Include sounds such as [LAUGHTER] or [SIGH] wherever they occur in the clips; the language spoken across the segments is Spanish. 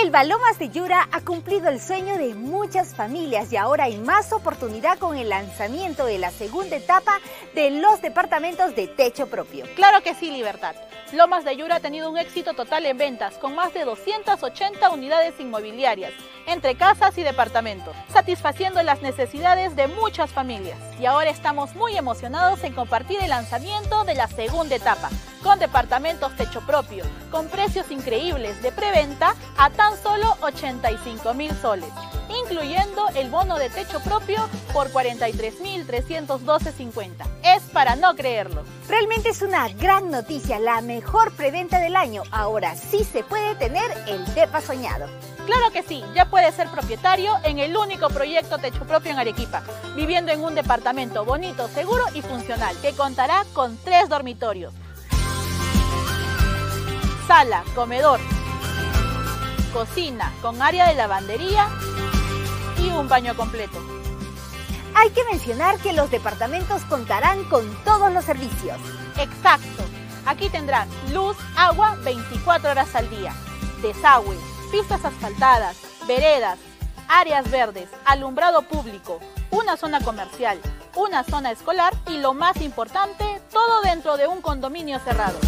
El Balomas de Yura ha cumplido el sueño de muchas familias y ahora hay más oportunidad con el lanzamiento de la segunda etapa de los departamentos de techo propio. Claro que sí, Libertad. Lomas de Yura ha tenido un éxito total en ventas, con más de 280 unidades inmobiliarias, entre casas y departamentos, satisfaciendo las necesidades de muchas familias. Y ahora estamos muy emocionados en compartir el lanzamiento de la segunda etapa, con departamentos techo propio, con precios increíbles de preventa a tan solo 85 mil soles, incluyendo el bono de techo propio por 43.312.50. Es para no creerlo. Realmente es una gran noticia, la mejor preventa del año. Ahora sí se puede tener el DEPA soñado. Claro que sí, ya puede ser propietario en el único proyecto techo propio en Arequipa, viviendo en un departamento bonito, seguro y funcional, que contará con tres dormitorios, sala, comedor, cocina con área de lavandería y un baño completo. Hay que mencionar que los departamentos contarán con todos los servicios. Exacto. Aquí tendrán luz, agua 24 horas al día, desagüe, pistas asfaltadas, veredas, áreas verdes, alumbrado público, una zona comercial, una zona escolar y lo más importante, todo dentro de un condominio cerrado.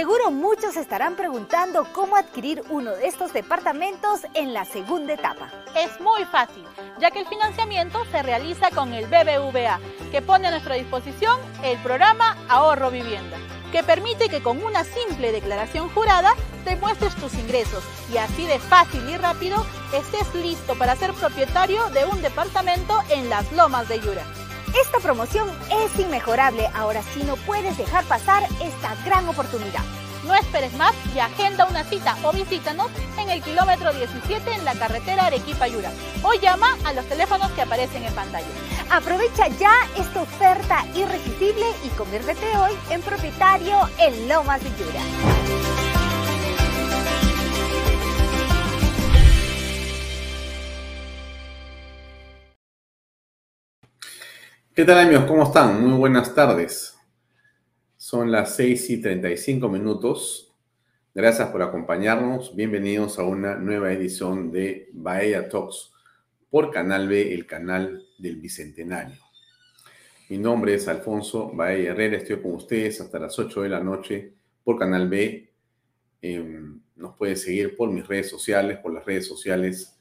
Seguro muchos estarán preguntando cómo adquirir uno de estos departamentos en la segunda etapa. Es muy fácil, ya que el financiamiento se realiza con el BBVA, que pone a nuestra disposición el programa Ahorro Vivienda, que permite que con una simple declaración jurada demuestres tus ingresos y así de fácil y rápido estés listo para ser propietario de un departamento en las lomas de Yura. Esta promoción es inmejorable, ahora sí no puedes dejar pasar esta gran oportunidad. No esperes más y agenda una cita o visítanos en el kilómetro 17 en la carretera Arequipa-Yura o llama a los teléfonos que aparecen en pantalla. Aprovecha ya esta oferta irresistible y conviértete hoy en propietario en Lomas de Yura. ¿Qué tal amigos? ¿Cómo están? Muy buenas tardes. Son las 6 y 35 minutos. Gracias por acompañarnos. Bienvenidos a una nueva edición de Bahía Talks por Canal B, el canal del Bicentenario. Mi nombre es Alfonso Bahía Herrera. Estoy con ustedes hasta las 8 de la noche por Canal B. Em, nos puede seguir por mis redes sociales, por las redes sociales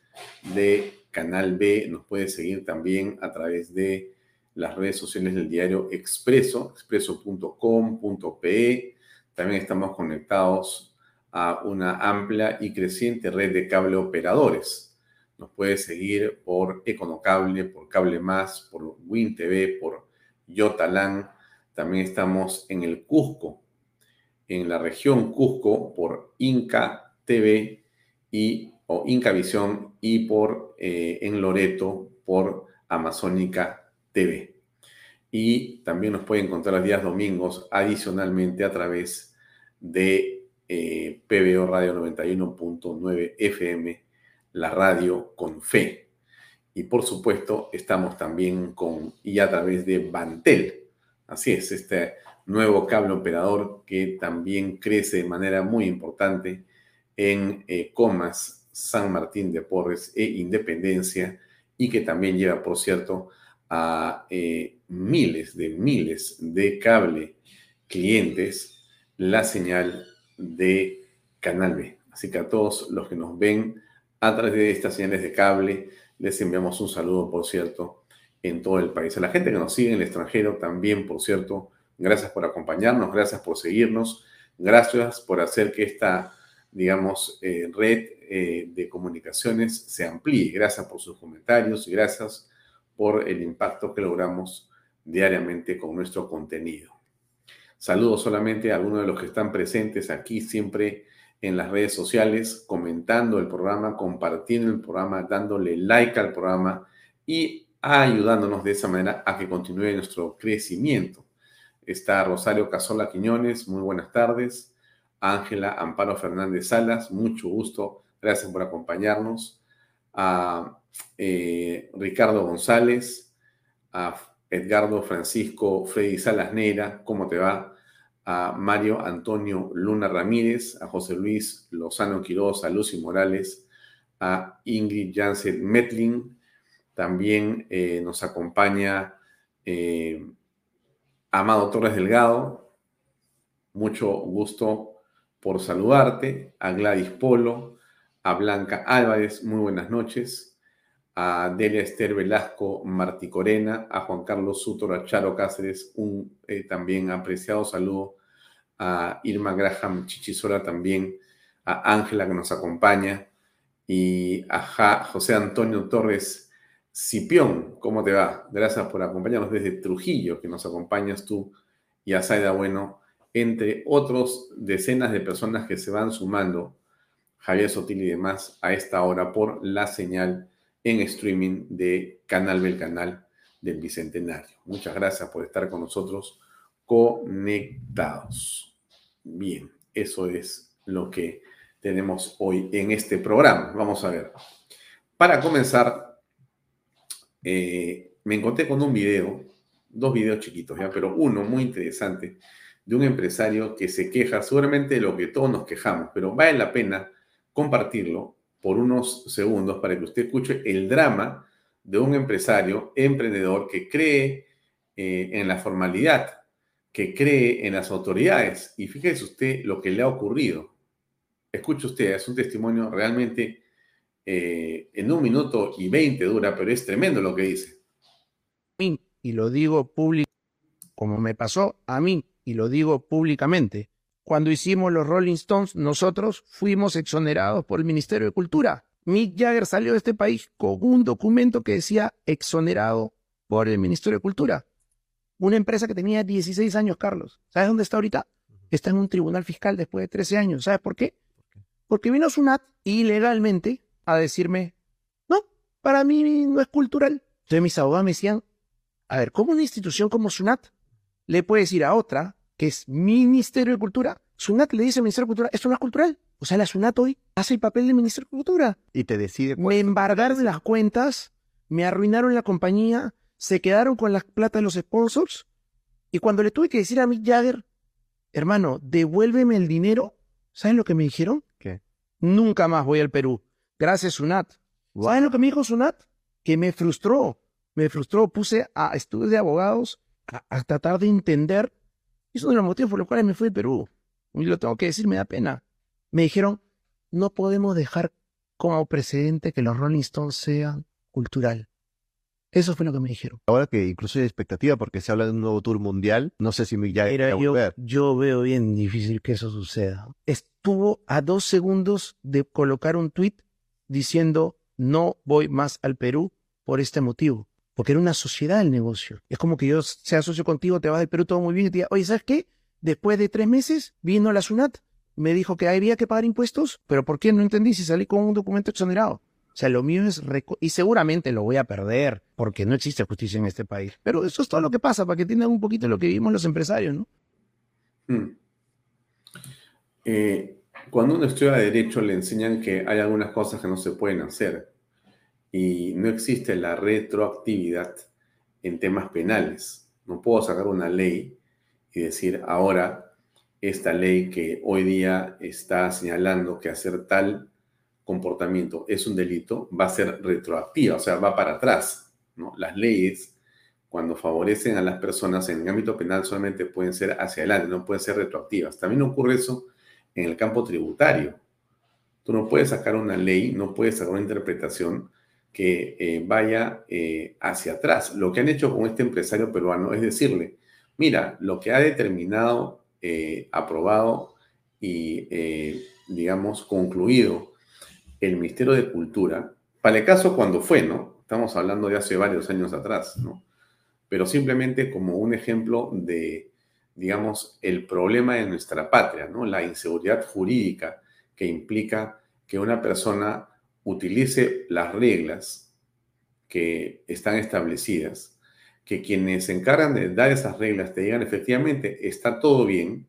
de Canal B. Nos puede seguir también a través de las redes sociales del diario Expreso, expreso.com.pe. También estamos conectados a una amplia y creciente red de cable operadores. Nos puede seguir por Econocable, por Cable Más, por WinTV, por Yotalán. También estamos en el Cusco, en la región Cusco, por Inca TV y, o Inca Visión y por eh, en Loreto por Amazónica TV. Y también nos puede encontrar los días domingos adicionalmente a través de eh, PBO Radio 91.9 FM, la radio con fe. Y por supuesto, estamos también con y a través de Bantel. Así es, este nuevo cable operador que también crece de manera muy importante en eh, Comas, San Martín de Porres e Independencia y que también lleva, por cierto, a eh, miles de miles de cable clientes la señal de Canal B. Así que a todos los que nos ven a través de estas señales de cable, les enviamos un saludo, por cierto, en todo el país. A la gente que nos sigue en el extranjero también, por cierto, gracias por acompañarnos, gracias por seguirnos, gracias por hacer que esta, digamos, eh, red eh, de comunicaciones se amplíe. Gracias por sus comentarios gracias por el impacto que logramos diariamente con nuestro contenido. Saludos solamente a algunos de los que están presentes aquí siempre en las redes sociales, comentando el programa, compartiendo el programa, dándole like al programa y ayudándonos de esa manera a que continúe nuestro crecimiento. Está Rosario Casola Quiñones, muy buenas tardes. Ángela Amparo Fernández Salas, mucho gusto, gracias por acompañarnos. A eh, Ricardo González, a Edgardo Francisco Freddy Salas Neira, ¿cómo te va? A Mario Antonio Luna Ramírez, a José Luis Lozano Quiroz, a Lucy Morales, a Ingrid Jansen Metling, también eh, nos acompaña eh, Amado Torres Delgado, mucho gusto por saludarte, a Gladys Polo, a Blanca Álvarez, muy buenas noches a Delia Esther Velasco Martí Corena, a Juan Carlos Sutor, a Charo Cáceres, un eh, también apreciado saludo, a Irma Graham Chichisola también, a Ángela que nos acompaña y a José Antonio Torres Cipión, ¿cómo te va? Gracias por acompañarnos desde Trujillo, que nos acompañas tú y a Zaida Bueno, entre otros decenas de personas que se van sumando, Javier Sotil y demás, a esta hora por la señal en streaming de Canal del Canal del Bicentenario. Muchas gracias por estar con nosotros conectados. Bien, eso es lo que tenemos hoy en este programa. Vamos a ver. Para comenzar, eh, me encontré con un video, dos videos chiquitos, ¿ya? pero uno muy interesante de un empresario que se queja seguramente de lo que todos nos quejamos, pero vale la pena compartirlo por unos segundos para que usted escuche el drama de un empresario, emprendedor que cree eh, en la formalidad, que cree en las autoridades. Y fíjese usted lo que le ha ocurrido. Escuche usted, es un testimonio realmente eh, en un minuto y veinte dura, pero es tremendo lo que dice. Y lo digo público, como me pasó a mí, y lo digo públicamente cuando hicimos los Rolling Stones, nosotros fuimos exonerados por el Ministerio de Cultura. Mick Jagger salió de este país con un documento que decía exonerado por el Ministerio de Cultura. Una empresa que tenía 16 años, Carlos. ¿Sabes dónde está ahorita? Está en un tribunal fiscal después de 13 años. ¿Sabes por qué? Porque vino Sunat ilegalmente a decirme, no, para mí no es cultural. Entonces mis abogados me decían, a ver, ¿cómo una institución como Sunat le puede decir a otra que es Ministerio de Cultura, Sunat le dice al Ministerio de Cultura, esto no es cultural. O sea, la Sunat hoy hace el papel del Ministerio de Cultura. Y te decide. Me embargaron las cuentas, me arruinaron la compañía, se quedaron con la plata de los sponsors. Y cuando le tuve que decir a Mick Jagger, hermano, devuélveme el dinero, ¿saben lo que me dijeron? ¿Qué? Nunca más voy al Perú. Gracias, Sunat. ¿Saben lo que me dijo Sunat? Que me frustró. Me frustró. Puse a estudios de abogados a tratar de entender es uno de los motivos por los cuales me fui de Perú. Y lo tengo que decir, me da pena. Me dijeron, no podemos dejar como precedente que los Rolling Stones sean cultural. Eso fue lo que me dijeron. Ahora que incluso hay expectativa porque se habla de un nuevo tour mundial, no sé si me ya Mira, yo, yo veo bien difícil que eso suceda. Estuvo a dos segundos de colocar un tweet diciendo no voy más al Perú por este motivo porque era una sociedad el negocio. Es como que yo sea socio contigo, te vas del Perú todo muy bien y te diga, oye, ¿sabes qué? Después de tres meses vino la SUNAT, me dijo que había que pagar impuestos, pero ¿por qué? No entendí si salí con un documento exonerado. O sea, lo mío es... Y seguramente lo voy a perder, porque no existe justicia en este país. Pero eso es todo lo que pasa, para que entiendan un poquito lo que vivimos los empresarios, ¿no? Hmm. Eh, cuando uno estudia derecho le enseñan que hay algunas cosas que no se pueden hacer y no existe la retroactividad en temas penales. No puedo sacar una ley y decir ahora esta ley que hoy día está señalando que hacer tal comportamiento es un delito va a ser retroactiva, o sea, va para atrás. Las leyes, cuando favorecen a las personas en el ámbito penal, solamente pueden ser hacia adelante, no pueden ser retroactivas. También ocurre eso en el campo tributario. Tú no puedes sacar una ley, no puedes sacar una interpretación que eh, vaya eh, hacia atrás. Lo que han hecho con este empresario peruano es decirle, mira, lo que ha determinado, eh, aprobado y, digamos, concluido el Ministerio de Cultura, para el caso cuando fue, ¿no? Estamos hablando de hace varios años atrás, ¿no? Pero simplemente como un ejemplo de, digamos, el problema de nuestra patria, ¿no? La inseguridad jurídica que implica que una persona utilice las reglas que están establecidas, que quienes se encargan de dar esas reglas te digan efectivamente está todo bien,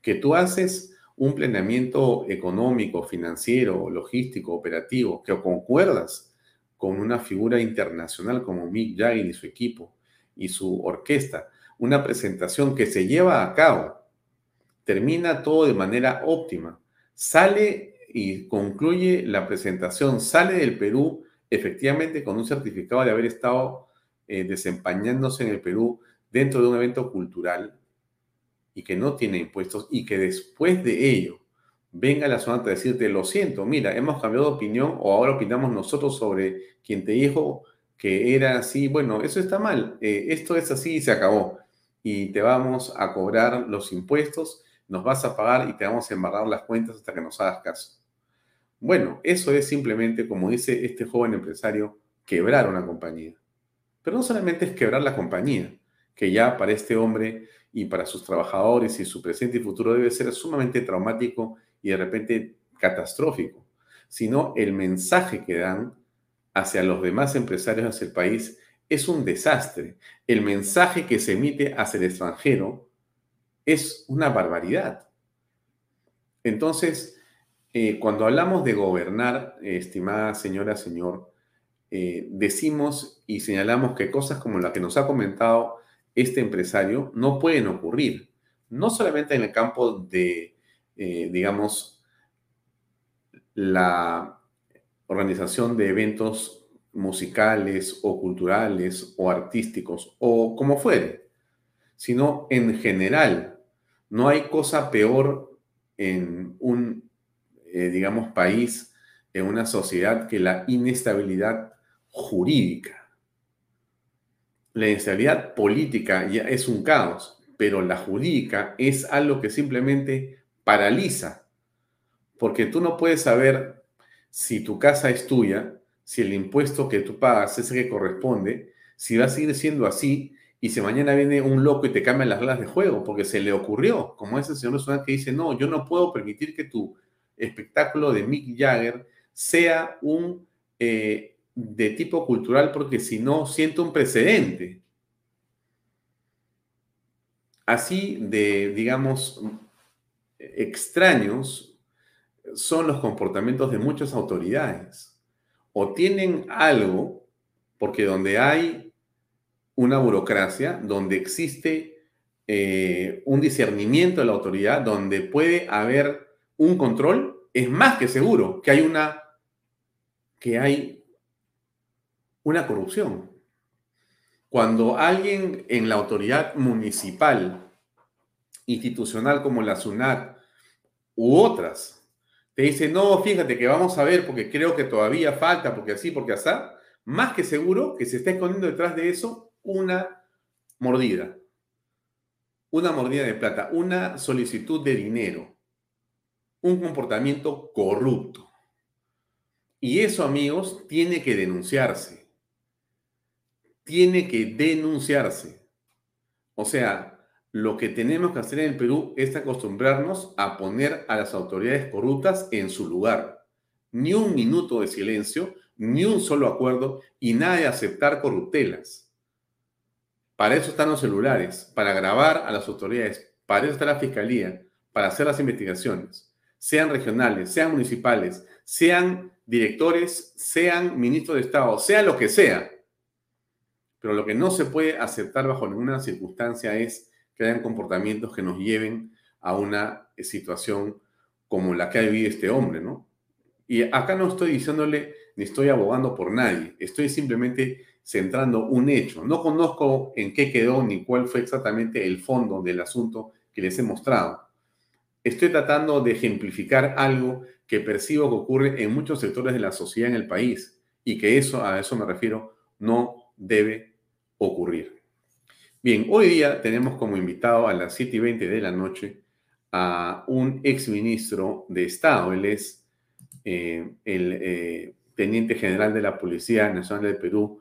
que tú haces un planeamiento económico, financiero, logístico, operativo, que concuerdas con una figura internacional como Mick Jagger y su equipo y su orquesta, una presentación que se lleva a cabo, termina todo de manera óptima, sale y concluye la presentación, sale del Perú efectivamente con un certificado de haber estado eh, desempeñándose en el Perú dentro de un evento cultural y que no tiene impuestos y que después de ello venga la zona a decirte, lo siento, mira, hemos cambiado de opinión o ahora opinamos nosotros sobre quien te dijo que era así, bueno, eso está mal, eh, esto es así y se acabó. Y te vamos a cobrar los impuestos, nos vas a pagar y te vamos a embarrar las cuentas hasta que nos hagas caso. Bueno, eso es simplemente, como dice este joven empresario, quebrar una compañía. Pero no solamente es quebrar la compañía, que ya para este hombre y para sus trabajadores y su presente y futuro debe ser sumamente traumático y de repente catastrófico, sino el mensaje que dan hacia los demás empresarios, hacia el país, es un desastre. El mensaje que se emite hacia el extranjero es una barbaridad. Entonces, eh, cuando hablamos de gobernar, estimada señora, señor, eh, decimos y señalamos que cosas como la que nos ha comentado este empresario no pueden ocurrir, no solamente en el campo de, eh, digamos, la organización de eventos musicales o culturales o artísticos o como fuere, sino en general. No hay cosa peor en un eh, digamos, país, en una sociedad que la inestabilidad jurídica. La inestabilidad política ya es un caos, pero la jurídica es algo que simplemente paraliza, porque tú no puedes saber si tu casa es tuya, si el impuesto que tú pagas es el que corresponde, si va a seguir siendo así y si mañana viene un loco y te cambia las reglas de juego porque se le ocurrió, como ese señor que dice, no, yo no puedo permitir que tu espectáculo de Mick Jagger sea un eh, de tipo cultural porque si no siento un precedente. Así de, digamos, extraños son los comportamientos de muchas autoridades. O tienen algo, porque donde hay una burocracia, donde existe eh, un discernimiento de la autoridad, donde puede haber un control, es más que seguro que hay una, que hay una corrupción. Cuando alguien en la autoridad municipal, institucional como la SUNAT u otras, te dice, no, fíjate que vamos a ver porque creo que todavía falta, porque así, porque así, más que seguro que se está escondiendo detrás de eso una mordida, una mordida de plata, una solicitud de dinero un comportamiento corrupto. Y eso, amigos, tiene que denunciarse. Tiene que denunciarse. O sea, lo que tenemos que hacer en el Perú es acostumbrarnos a poner a las autoridades corruptas en su lugar. Ni un minuto de silencio, ni un solo acuerdo y nada de aceptar corruptelas. Para eso están los celulares, para grabar a las autoridades, para eso está la fiscalía, para hacer las investigaciones. Sean regionales, sean municipales, sean directores, sean ministros de Estado, sea lo que sea. Pero lo que no se puede aceptar bajo ninguna circunstancia es que hayan comportamientos que nos lleven a una situación como la que ha vivido este hombre, ¿no? Y acá no estoy diciéndole ni estoy abogando por nadie, estoy simplemente centrando un hecho. No conozco en qué quedó ni cuál fue exactamente el fondo del asunto que les he mostrado. Estoy tratando de ejemplificar algo que percibo que ocurre en muchos sectores de la sociedad en el país y que eso, a eso me refiero, no debe ocurrir. Bien, hoy día tenemos como invitado a las 7 y 20 de la noche a un exministro de Estado. Él es eh, el eh, teniente general de la Policía Nacional del Perú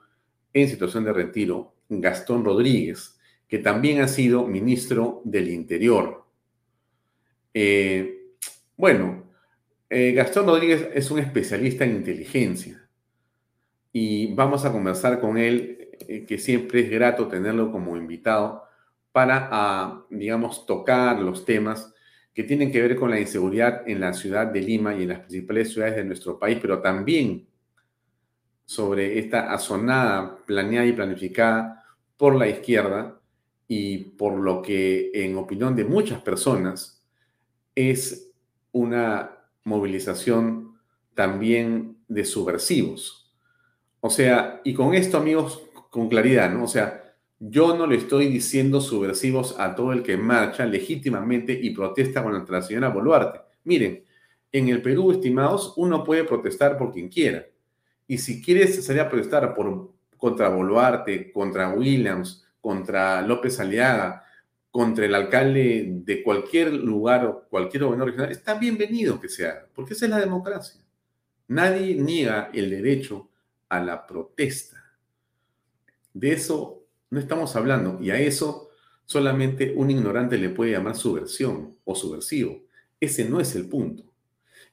en situación de retiro, Gastón Rodríguez, que también ha sido ministro del Interior. Eh, bueno, eh, Gastón Rodríguez es un especialista en inteligencia y vamos a conversar con él, eh, que siempre es grato tenerlo como invitado para, ah, digamos, tocar los temas que tienen que ver con la inseguridad en la ciudad de Lima y en las principales ciudades de nuestro país, pero también sobre esta azonada planeada y planificada por la izquierda y por lo que, en opinión de muchas personas, es una movilización también de subversivos. O sea, y con esto, amigos, con claridad, ¿no? O sea, yo no le estoy diciendo subversivos a todo el que marcha legítimamente y protesta contra la señora Boluarte. Miren, en el Perú, estimados, uno puede protestar por quien quiera. Y si quieres salir a protestar por, contra Boluarte, contra Williams, contra López Aliaga, contra el alcalde de cualquier lugar o cualquier gobierno regional, está bienvenido que sea, porque esa es la democracia. Nadie niega el derecho a la protesta. De eso no estamos hablando y a eso solamente un ignorante le puede llamar subversión o subversivo. Ese no es el punto.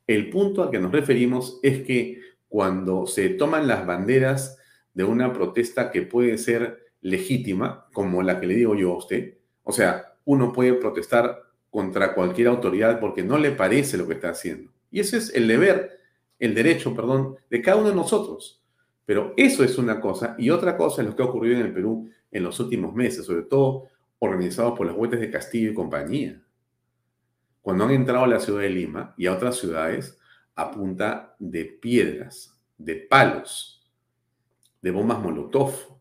El punto al que nos referimos es que cuando se toman las banderas de una protesta que puede ser legítima, como la que le digo yo a usted, o sea, uno puede protestar contra cualquier autoridad porque no le parece lo que está haciendo. Y ese es el deber, el derecho, perdón, de cada uno de nosotros. Pero eso es una cosa, y otra cosa es lo que ha ocurrido en el Perú en los últimos meses, sobre todo organizados por las huestes de Castillo y compañía. Cuando han entrado a la ciudad de Lima y a otras ciudades a punta de piedras, de palos, de bombas Molotov,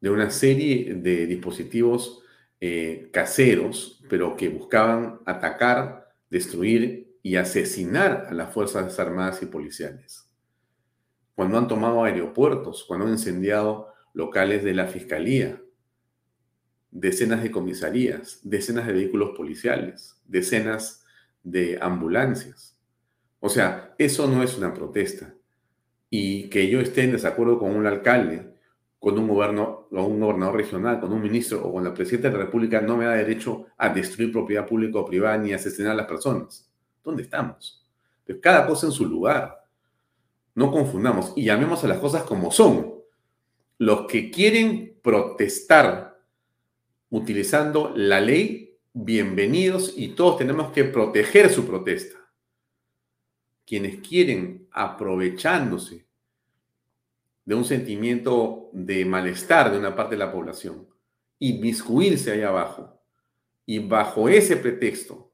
de una serie de dispositivos eh, caseros, pero que buscaban atacar, destruir y asesinar a las fuerzas armadas y policiales. Cuando han tomado aeropuertos, cuando han incendiado locales de la fiscalía, decenas de comisarías, decenas de vehículos policiales, decenas de ambulancias. O sea, eso no es una protesta. Y que yo esté en desacuerdo con un alcalde con un, gobierno, o un gobernador regional, con un ministro o con la presidenta de la República no me da derecho a destruir propiedad pública o privada ni asesinar a las personas. ¿Dónde estamos? Cada cosa en su lugar. No confundamos y llamemos a las cosas como son. Los que quieren protestar utilizando la ley, bienvenidos y todos tenemos que proteger su protesta. Quienes quieren aprovechándose de un sentimiento de malestar de una parte de la población, y inmiscuirse ahí abajo y bajo ese pretexto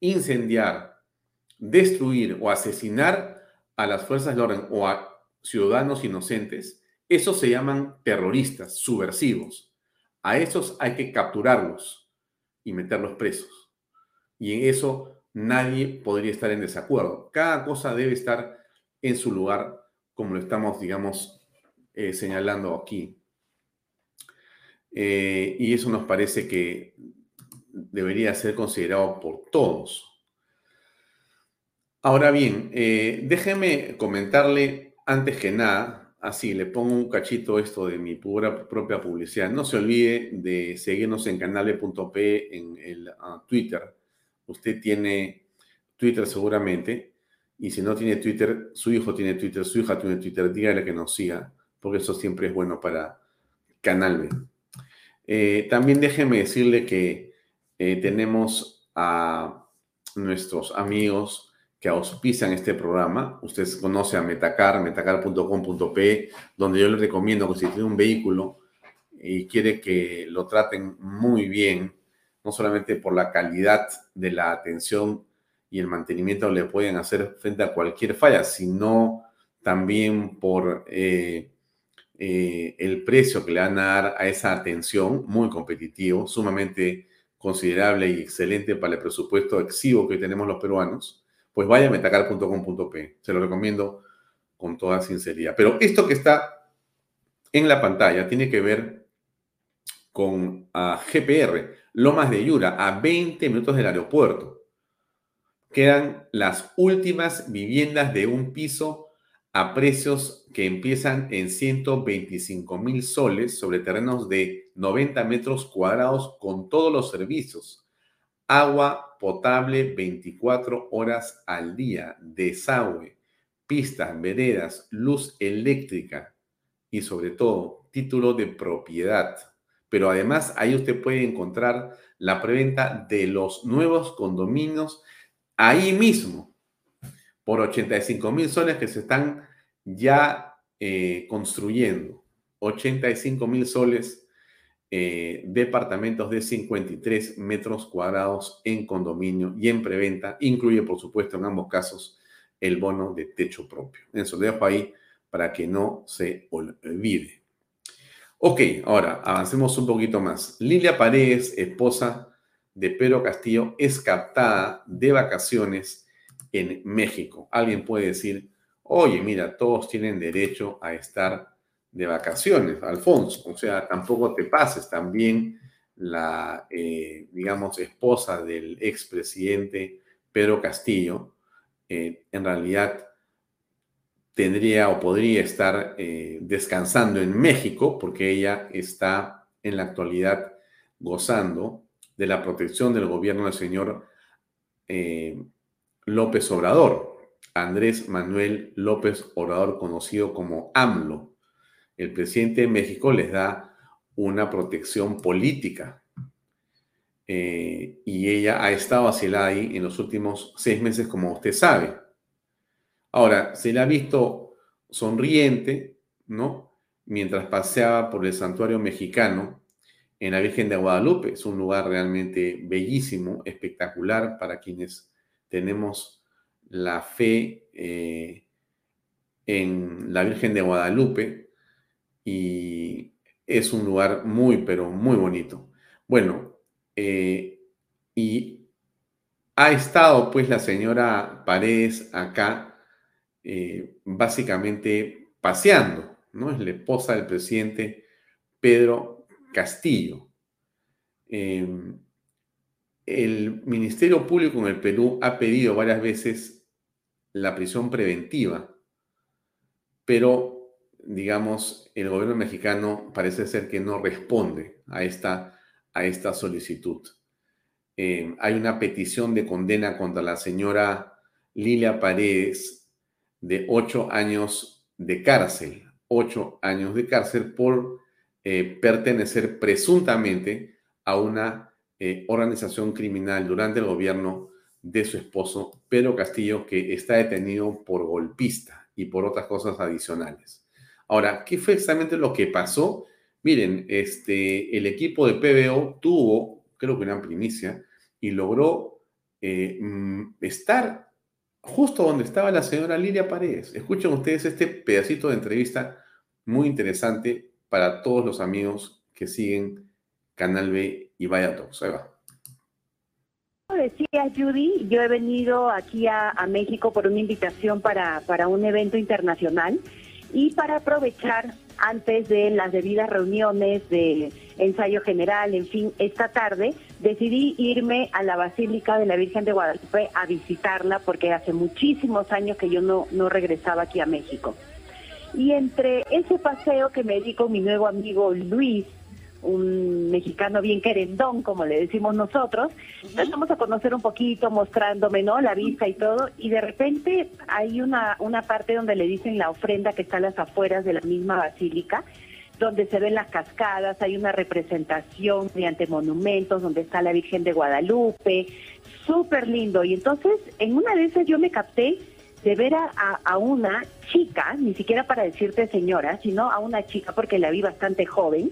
incendiar, destruir o asesinar a las fuerzas de orden o a ciudadanos inocentes, esos se llaman terroristas, subversivos. A esos hay que capturarlos y meterlos presos. Y en eso nadie podría estar en desacuerdo. Cada cosa debe estar en su lugar, como lo estamos, digamos, eh, señalando aquí. Eh, y eso nos parece que debería ser considerado por todos. Ahora bien, eh, déjeme comentarle antes que nada, así le pongo un cachito esto de mi pura, propia publicidad. No se olvide de seguirnos en canale.p en el ah, Twitter. Usted tiene Twitter seguramente, y si no tiene Twitter, su hijo tiene Twitter, su hija tiene Twitter, dígale que nos siga porque eso siempre es bueno para Canal. Eh, también déjeme decirle que eh, tenemos a nuestros amigos que auspician este programa. Usted conoce a Metacar, metacar.com.p, donde yo le recomiendo que si tiene un vehículo y quiere que lo traten muy bien, no solamente por la calidad de la atención y el mantenimiento le pueden hacer frente a cualquier falla, sino también por eh, eh, el precio que le van a dar a esa atención, muy competitivo, sumamente considerable y excelente para el presupuesto exiguo que tenemos los peruanos, pues vaya a metacar.com.p. Se lo recomiendo con toda sinceridad. Pero esto que está en la pantalla tiene que ver con uh, GPR, Lomas de Yura, a 20 minutos del aeropuerto. Quedan las últimas viviendas de un piso a precios que empiezan en 125 mil soles sobre terrenos de 90 metros cuadrados con todos los servicios. Agua potable 24 horas al día, desagüe, pistas, veredas, luz eléctrica y sobre todo título de propiedad. Pero además ahí usted puede encontrar la preventa de los nuevos condominios ahí mismo por 85 mil soles que se están ya eh, construyendo. 85 mil soles, eh, departamentos de 53 metros cuadrados en condominio y en preventa. Incluye, por supuesto, en ambos casos, el bono de techo propio. Eso lo dejo ahí para que no se olvide. Ok, ahora avancemos un poquito más. Lilia Paredes, esposa de Pedro Castillo, es captada de vacaciones en México. Alguien puede decir, oye, mira, todos tienen derecho a estar de vacaciones, Alfonso. O sea, tampoco te pases. También la, eh, digamos, esposa del expresidente Pedro Castillo, eh, en realidad tendría o podría estar eh, descansando en México porque ella está en la actualidad gozando de la protección del gobierno del señor López Obrador, Andrés Manuel López Obrador, conocido como AMLO. El presidente de México les da una protección política. Eh, y ella ha estado hacia ahí en los últimos seis meses, como usted sabe. Ahora, se le ha visto sonriente, ¿no? Mientras paseaba por el santuario mexicano en la Virgen de Guadalupe. Es un lugar realmente bellísimo, espectacular para quienes tenemos la fe eh, en la Virgen de Guadalupe y es un lugar muy, pero muy bonito. Bueno, eh, y ha estado pues la señora Paredes acá eh, básicamente paseando, ¿no? Es la esposa del presidente Pedro Castillo. Em, el Ministerio Público en el Perú ha pedido varias veces la prisión preventiva, pero, digamos, el gobierno mexicano parece ser que no responde a esta, a esta solicitud. Eh, hay una petición de condena contra la señora Lilia Paredes de ocho años de cárcel, ocho años de cárcel por eh, pertenecer presuntamente a una eh, organización criminal durante el gobierno de su esposo, Pedro Castillo, que está detenido por golpista y por otras cosas adicionales. Ahora, ¿qué fue exactamente lo que pasó? Miren, este, el equipo de PBO tuvo, creo que una primicia, y logró eh, mm, estar justo donde estaba la señora Lilia Paredes. Escuchen ustedes este pedacito de entrevista muy interesante para todos los amigos que siguen Canal B y vaya todos. Ahí va. Decía Judy, yo he venido aquí a, México por una invitación para, para un evento internacional y para aprovechar antes de las debidas reuniones de ensayo general, en fin, esta tarde decidí irme a la Basílica de la Virgen de Guadalupe a visitarla porque hace muchísimos años que yo no, no regresaba aquí a México. Y entre ese paseo que me di con mi nuevo amigo Luis, un mexicano bien querendón, como le decimos nosotros. Empezamos a conocer un poquito, mostrándome, ¿no? La vista y todo. Y de repente hay una, una parte donde le dicen la ofrenda que está a las afueras de la misma basílica, donde se ven las cascadas, hay una representación mediante monumentos, donde está la Virgen de Guadalupe, súper lindo. Y entonces, en una de esas yo me capté de ver a, a, una chica, ni siquiera para decirte señora, sino a una chica porque la vi bastante joven.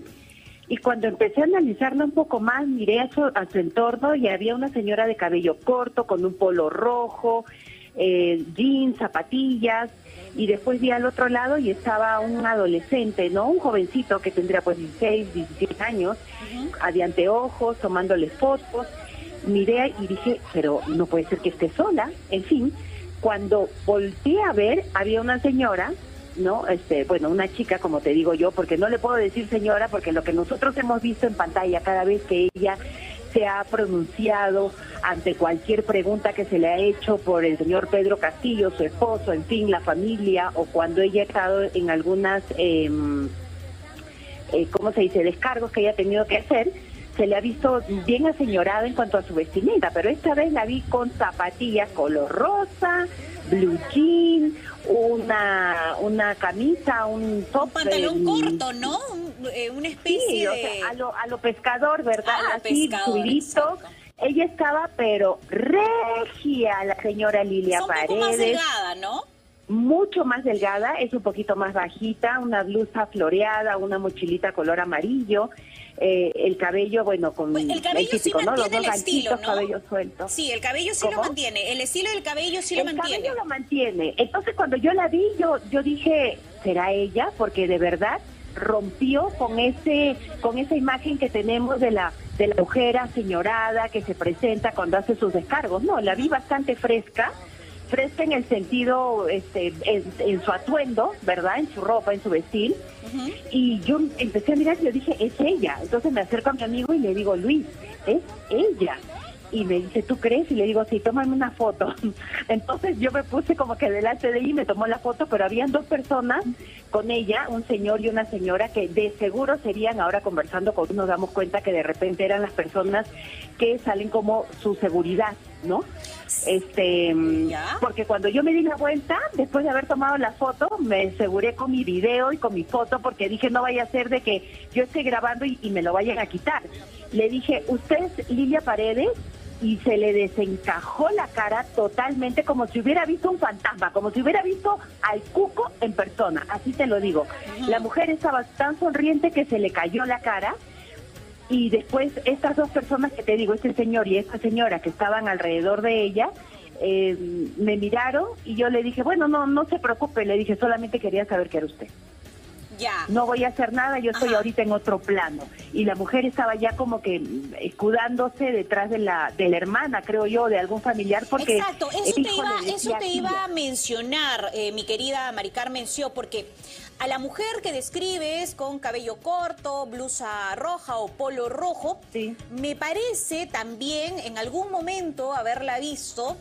Y cuando empecé a analizarla un poco más, miré a su, a su entorno y había una señora de cabello corto, con un polo rojo, eh, jeans, zapatillas, y después vi al otro lado y estaba un adolescente, ¿no? Un jovencito que tendría pues 16, 17 años, adiante ojos, tomándole fotos. Miré y dije, pero no puede ser que esté sola. En fin, cuando volteé a ver, había una señora, ¿no? Este, bueno, una chica, como te digo yo, porque no le puedo decir señora, porque lo que nosotros hemos visto en pantalla cada vez que ella se ha pronunciado ante cualquier pregunta que se le ha hecho por el señor Pedro Castillo, su esposo, en fin, la familia, o cuando ella ha estado en algunas, eh, eh, ¿cómo se dice?, descargos que ella ha tenido que hacer, se le ha visto bien aseñorada en cuanto a su vestimenta, pero esta vez la vi con zapatillas color rosa, blue jean, una, una camisa, un top. Un pantalón corto, ¿no? Eh, una especie de... a, lo, a lo pescador, ¿verdad? Ah, Así, pescador, Ella estaba, pero regia, la señora Lilia Paredes. Un poco más delgada, ¿no? Mucho más delgada, es un poquito más bajita, una blusa floreada, una mochilita color amarillo. Eh, el cabello, bueno, con pues el cabello sí ¿no? Los dos el estilo, ¿no? cabello suelto. Sí, el cabello sí lo mantiene, el estilo del cabello sí lo mantiene. El cabello lo mantiene. Entonces cuando yo la vi, yo, yo dije, ¿será ella? Porque de verdad rompió con ese con esa imagen que tenemos de la de la mujer señorada que se presenta cuando hace sus descargos. No, la vi bastante fresca, fresca en el sentido, este, en, su atuendo, ¿verdad? En su ropa, en su vestir. Y yo empecé a mirar y yo dije, es ella. Entonces me acerco a mi amigo y le digo, Luis, es ella y me dice, ¿tú crees? Y le digo, sí, tómame una foto. [LAUGHS] Entonces yo me puse como que delante de ella y me tomó la foto, pero habían dos personas con ella, un señor y una señora, que de seguro serían, ahora conversando con nos damos cuenta que de repente eran las personas que salen como su seguridad, ¿no? Este, porque cuando yo me di la vuelta, después de haber tomado la foto, me aseguré con mi video y con mi foto, porque dije, no vaya a ser de que yo esté grabando y, y me lo vayan a quitar. Le dije, ¿usted es Lilia Paredes? y se le desencajó la cara totalmente como si hubiera visto un fantasma, como si hubiera visto al cuco en persona, así te lo digo. La mujer estaba tan sonriente que se le cayó la cara y después estas dos personas que te digo, este señor y esta señora que estaban alrededor de ella, eh, me miraron y yo le dije, bueno, no, no se preocupe, le dije, solamente quería saber que era usted. No voy a hacer nada, yo estoy ahorita en otro plano. Y la mujer estaba ya como que escudándose detrás de la, de la hermana, creo yo, de algún familiar, porque... Exacto, eso te iba, eso te iba a mencionar, eh, mi querida Mari Carmen porque a la mujer que describes con cabello corto, blusa roja o polo rojo, me parece también en algún momento haberla visto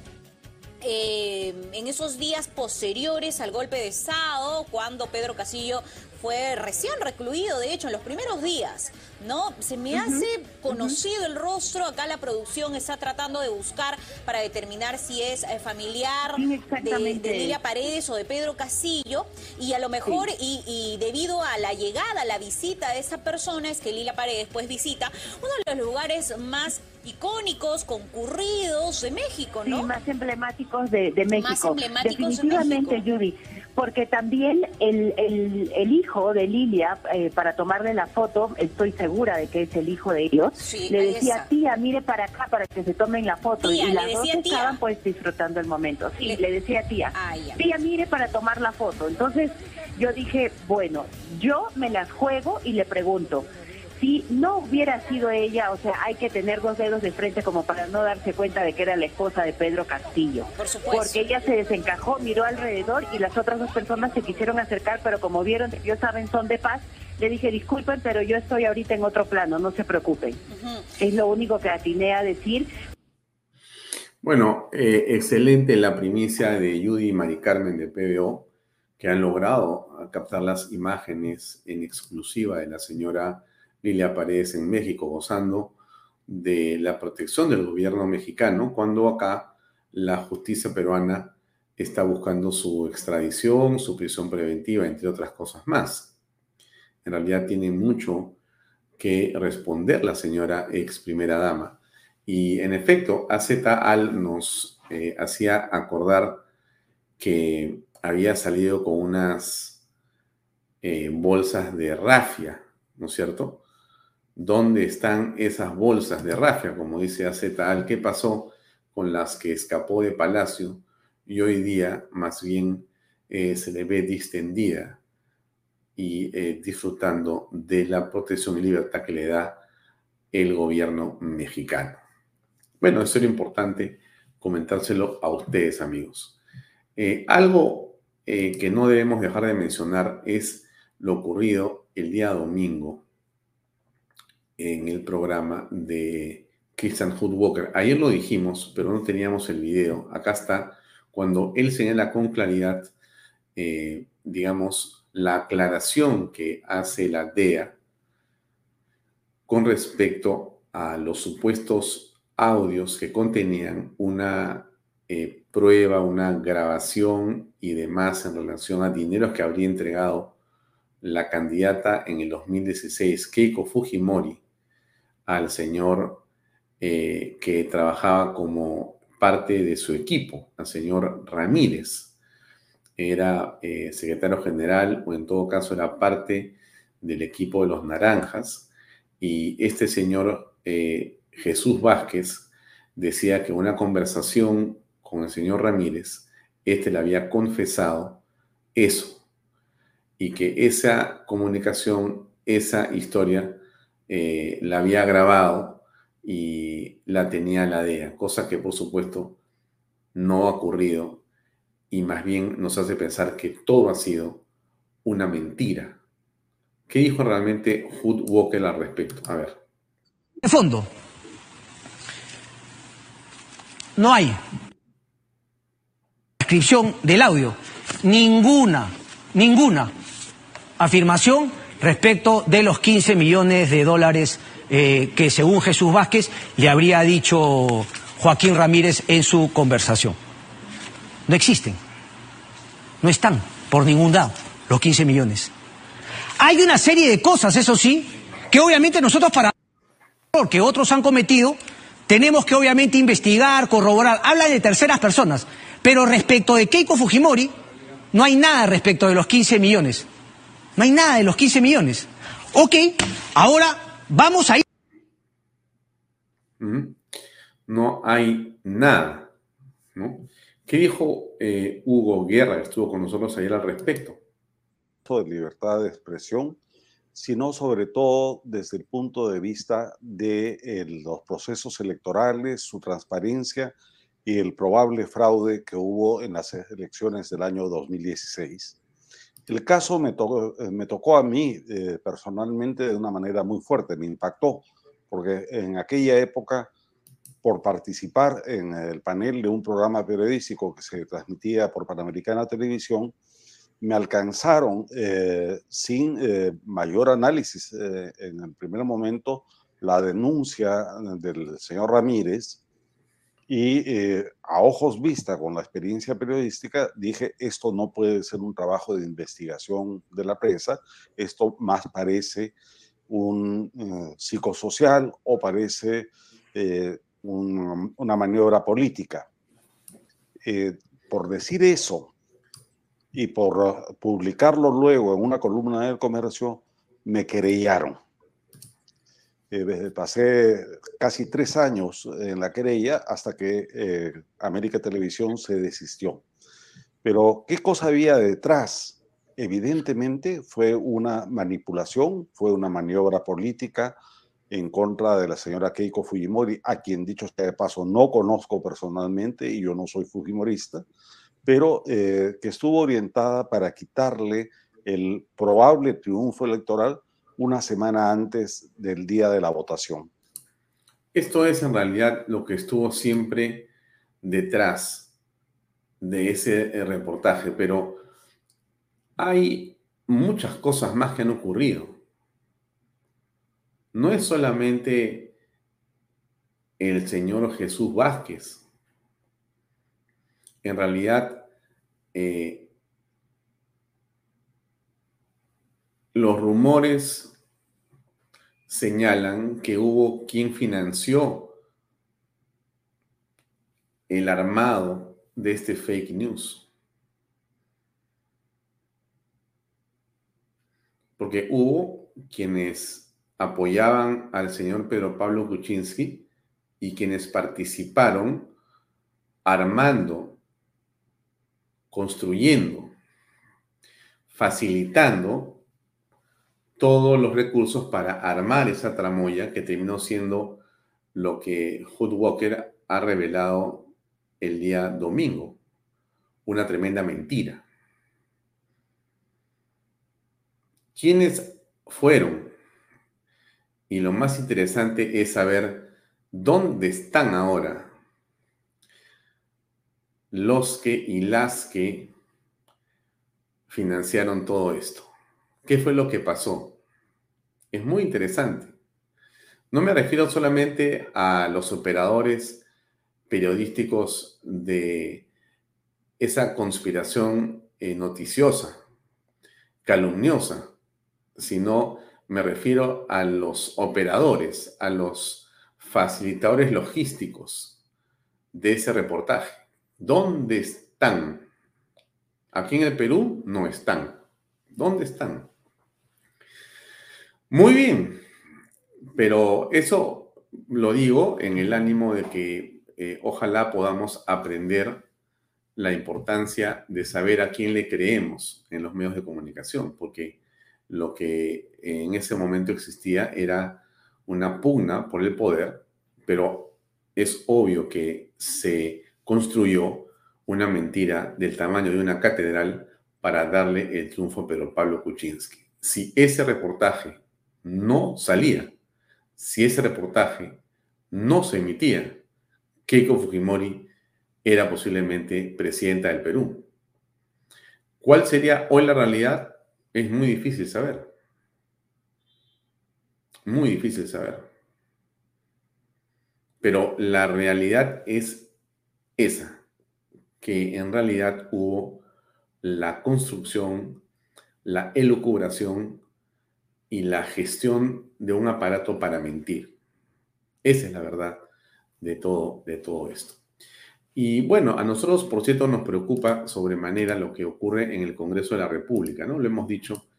eh, en esos días posteriores al golpe de Estado, cuando Pedro Casillo fue recién recluido, de hecho, en los primeros días, ¿no? Se me hace conocido el rostro, acá la producción está tratando de buscar para determinar si es eh, familiar de, Lilia Paredes o de Pedro Casillo, y a lo mejor, y, debido a la llegada, la visita de esa persona, es que Lilia Paredes pues visita uno de los lugares más icónicos, concurridos de México, ¿no? Sí, más emblemáticos de, México. Más emblemáticos Definitivamente, de México. Judy porque también el, el, hijo de Lilia, eh, para tomarle la foto, estoy segura de que es el hijo de ellos, le decía, tía, mire para acá para que se tomen la foto. y las dos estaban pues disfrutando el momento. Sí, le, decía tía, ah, tía, mire para tomar la foto. Entonces yo dije, bueno, yo me las juego y le pregunto, si no hubiera sido ella, o sea, hay que tener dos dedos de frente como para no darse cuenta de que era la esposa de Pedro Castillo. Por supuesto. Porque ella se desencajó, miró alrededor y las otras dos personas se quisieron acercar, pero como vieron ellos saben son de paz, le dije, disculpen, pero yo estoy ahorita en otro plano, no se preocupen. Es lo único que atiné a decir. Bueno, eh, excelente la primicia de Judy y Mari Carmen de PBO, que han logrado captar las imágenes en exclusiva de la señora Lilia Paredes en México, gozando de la protección del gobierno mexicano, cuando acá la justicia peruana está buscando su extradición, su prisión preventiva, entre otras cosas más. En realidad tiene mucho que responder la señora ex primera dama. Y en efecto, AZAL nos eh, hacía acordar que había salido con unas eh, bolsas de rafia, ¿no es cierto? ¿Dónde están esas bolsas de rafia? Como dice AZAL, ¿qué pasó con las que escapó de Palacio y hoy día más bien eh, se le ve distendida y disfrutando de la protección y libertad que le da el gobierno mexicano? Bueno, eso era importante comentárselo a ustedes, amigos. Eh, algo eh, que no debemos dejar de mencionar es lo ocurrido el día domingo en el programa de Christian Hood Walker. Ayer lo dijimos, pero no teníamos el video. Acá está cuando él señala con claridad, eh, digamos, la aclaración que hace la DEA con respecto a los supuestos audios que contenían una eh, prueba, una grabación y demás en relación a dineros que habría entregado la candidata en el 2016, Keiko Fujimori, al señor eh, que trabajaba como parte de su equipo, al señor Ramírez. Era eh, secretario general o en todo caso era parte del equipo de los naranjas y este señor Jesús Vázquez decía que una conversación con el señor Ramírez, este le había confesado eso y que esa comunicación, esa historia, eh, la había grabado y la tenía la DEA, cosa que por supuesto no ha ocurrido y más bien nos hace pensar que todo ha sido una mentira. ¿Qué dijo realmente Hood Walker al respecto? A ver. De fondo, no hay descripción del audio, ninguna, ninguna afirmación respecto de los 15 millones de dólares eh, que según Jesús Vázquez le habría dicho Joaquín Ramírez en su conversación. No existen, no están por ningún lado los 15 millones. Hay una serie de cosas, eso sí, que obviamente nosotros para que otros han cometido tenemos que obviamente investigar, corroborar. Habla de terceras personas. Pero respecto de Keiko Fujimori, no hay nada respecto de los 15 millones. No hay nada de los 15 millones. Ok, ahora vamos a ir. No hay nada. ¿Qué dijo eh, Hugo Guerra, que estuvo con nosotros ayer al respecto? De libertad de expresión sino sobre todo desde el punto de vista de eh, los procesos electorales, su transparencia y el probable fraude que hubo en las elecciones del año 2016. El caso me, tocó, eh, a mí eh, personalmente de una manera muy fuerte, me impactó, porque en aquella época, por participar en el panel de un programa periodístico que se transmitía por Panamericana Televisión, me alcanzaron eh, sin mayor análisis en el primer momento la denuncia del señor Ramírez y a ojos vista con la experiencia periodística dije esto no puede ser un trabajo de investigación de la prensa, esto más parece un psicosocial o parece una maniobra política. por decir eso, y por publicarlo luego en una columna del comercio, me querellaron. Eh, pasé casi tres años en la querella hasta que eh, América Televisión se desistió. Pero, ¿qué cosa había detrás? Evidentemente fue una manipulación, fue una maniobra política en contra de la señora Keiko Fujimori, a quien dicho sea de paso no conozco personalmente y yo no soy fujimorista, pero eh, que estuvo orientada para quitarle el probable triunfo electoral una semana antes del día de la votación. Esto es en realidad lo que estuvo siempre detrás de ese eh, reportaje, pero hay muchas cosas más que han ocurrido. No es solamente el señor Jesús Vázquez, en realidad eh, los rumores señalan que hubo quien financió el armado de este fake news. Porque hubo quienes apoyaban al señor Pedro Pablo Kuczynski y quienes participaron armando, construyendo, facilitando todos los recursos para armar esa tramoya que terminó siendo lo que Hood Walker ha revelado el día domingo. Una tremenda mentira. ¿Quiénes fueron? Y lo más interesante es saber dónde están ahora los que y las que financiaron todo esto. ¿Qué fue lo que pasó? Es muy interesante. No me refiero solamente a los operadores periodísticos de esa conspiración eh, noticiosa, calumniosa, sino me refiero a los operadores, a los facilitadores logísticos de ese reportaje. ¿Dónde están? Aquí en el Perú no están. ¿Dónde están? Muy bien, pero eso lo digo en el ánimo de que eh, ojalá podamos aprender la importancia de saber a quién le creemos en los medios de comunicación, porque lo que en ese momento existía era una pugna por el poder, pero es obvio que se construyó una mentira del tamaño de una catedral para darle el triunfo a Pedro Pablo Kuczynski. Si ese reportaje no salía, si ese reportaje no se emitía, Keiko Fujimori era posiblemente presidenta del Perú. ¿Cuál sería hoy la realidad? Es muy difícil saber. Muy difícil saber. Pero la realidad es esa, que en realidad hubo la construcción, la elucubración y la gestión de un aparato para mentir. Esa es la verdad de todo, de todo esto. Y bueno, a nosotros, por cierto, nos preocupa sobremanera lo que ocurre en el Congreso de la República, ¿no? Lo hemos dicho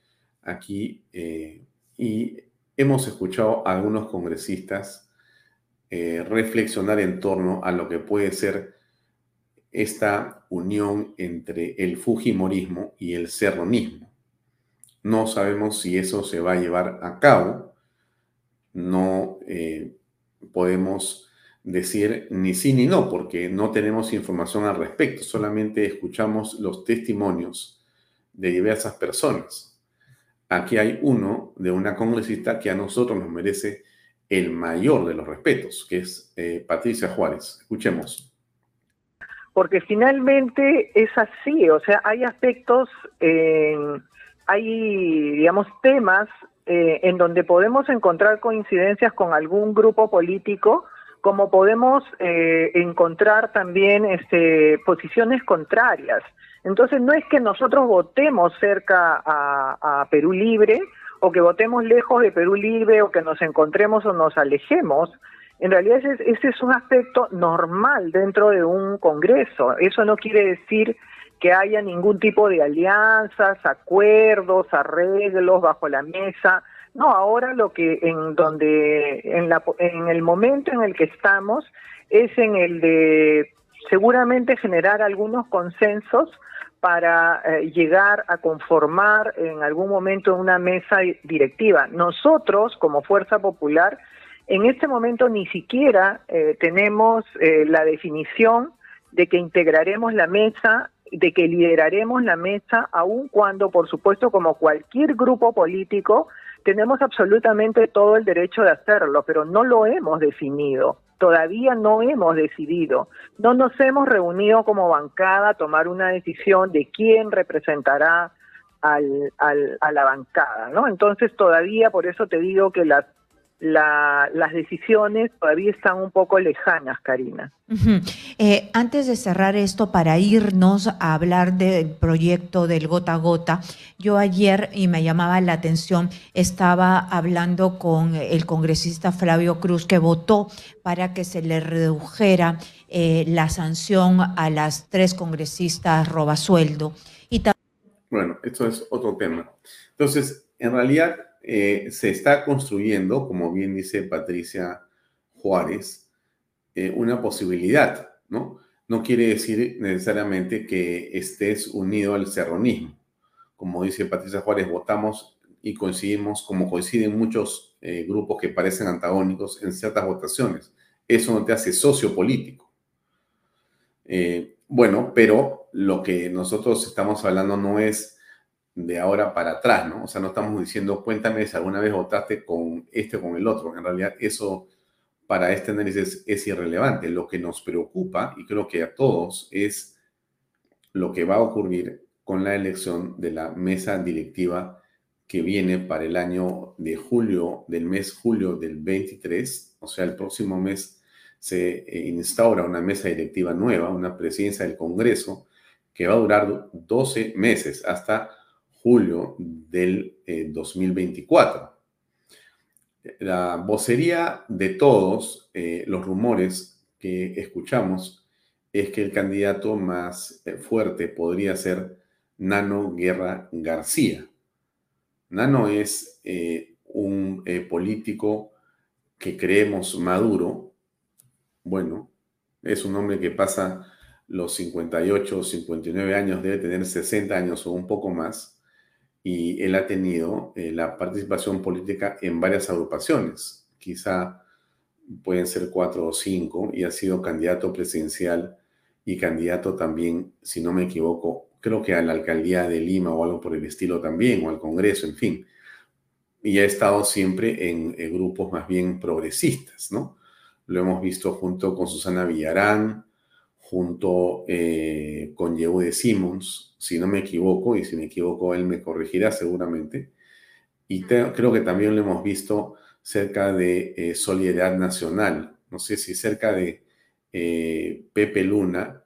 aquí eh, y hemos escuchado a algunos congresistas eh, reflexionar en torno a lo que puede ser esta unión entre el Fujimorismo y el serronismo. No sabemos si eso se va a llevar a cabo. No eh, podemos decir ni sí ni no, porque no tenemos información al respecto, solamente escuchamos los testimonios de diversas personas. Aquí hay uno de una congresista que a nosotros nos merece el mayor de los respetos, que es eh, Patricia Juárez. Escuchemos. Porque finalmente es así, o sea, hay aspectos, hay, digamos, temas eh, en donde podemos encontrar coincidencias con algún grupo político, como podemos eh, encontrar también este, posiciones contrarias. Entonces no es que nosotros votemos cerca a, Perú Libre o que votemos lejos de Perú Libre o que nos encontremos o nos alejemos. En realidad ese, ese es un aspecto normal dentro de un Congreso. Eso no quiere decir que haya ningún tipo de alianzas, acuerdos, arreglos bajo la mesa. No, ahora lo que en donde en la en el momento en el que estamos es en el de seguramente generar algunos consensos para eh, llegar a conformar en algún momento una mesa directiva. Nosotros, como Fuerza Popular, en este momento ni siquiera eh, tenemos eh, la definición de que integraremos la mesa, de que lideraremos la mesa, aun cuando, por supuesto, como cualquier grupo político, tenemos absolutamente todo el derecho de hacerlo, pero no lo hemos definido. Todavía no hemos decidido. No nos hemos reunido como bancada a tomar una decisión de quién representará al, al, a la bancada, ¿no? Entonces todavía, por eso te digo que las las decisiones todavía están un poco lejanas, Karina. Eh, antes de cerrar esto, para irnos a hablar del proyecto del gota a gota, yo ayer, y me llamaba la atención, estaba hablando con el congresista Flavio Cruz, que votó para que se le redujera eh, la sanción a las tres congresistas robasueldo. Y bueno, esto es otro tema. Entonces, en realidad eh, se está construyendo, como bien dice Patricia Juárez, eh, una posibilidad, ¿no? No quiere decir necesariamente que estés unido al serronismo. Como dice Patricia Juárez, votamos y coincidimos, como coinciden muchos eh, grupos que parecen antagónicos en ciertas votaciones. Eso no te hace socio político. bueno, pero lo que nosotros estamos hablando no es de ahora para atrás, ¿no? O sea, no estamos diciendo, cuéntame si alguna vez votaste con este o con el otro. En realidad, eso para este análisis es irrelevante. Lo que nos preocupa, y creo que a todos, es lo que va a ocurrir con la elección de la mesa directiva que viene para el año de julio, del mes julio del 23, o sea, el próximo mes se eh, instaura una mesa directiva nueva, una presidencia del Congreso, que va a durar 12 meses hasta julio del 2024. Eh, la vocería de todos eh, los rumores que escuchamos es que el candidato más eh, fuerte podría ser Nano Guerra García. Nano es un político que creemos maduro. Bueno, es un hombre que pasa los 58 o 59 años, debe tener 60 años o un poco más y él ha tenido eh, la participación política en varias agrupaciones, quizá pueden ser cuatro o cinco, y ha sido candidato presidencial y candidato también, si no me equivoco, creo que a la alcaldía de Lima o algo por el estilo también, o al Congreso, en fin. Y ha estado siempre en, grupos más bien progresistas, ¿no? Lo hemos visto junto con Susana Villarán, junto eh, con Yehude Simmons, si no me equivoco, y si me equivoco él me corregirá seguramente. Y creo que también lo hemos visto cerca de eh, Solidaridad Nacional, no sé si cerca de eh, Pepe Luna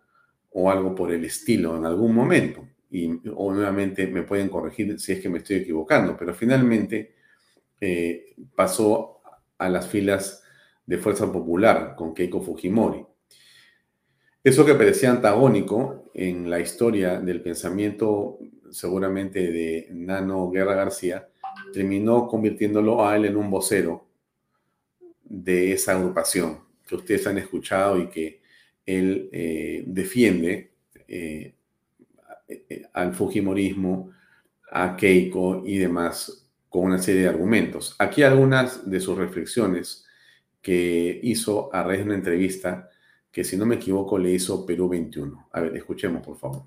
o algo por el estilo en algún momento. Y o nuevamente me pueden corregir si es que me estoy equivocando, pero finalmente pasó a las filas de Fuerza Popular con Keiko Fujimori. Eso que parecía antagónico en la historia del pensamiento seguramente de Nano Guerra García, terminó convirtiéndolo a él en un vocero de esa agrupación que ustedes han escuchado y que él eh, defiende eh, al Fujimorismo, a Keiko y demás con una serie de argumentos. Aquí algunas de sus reflexiones que hizo a raíz de una entrevista que si no me equivoco le hizo Perú 21. A ver, escuchemos por favor.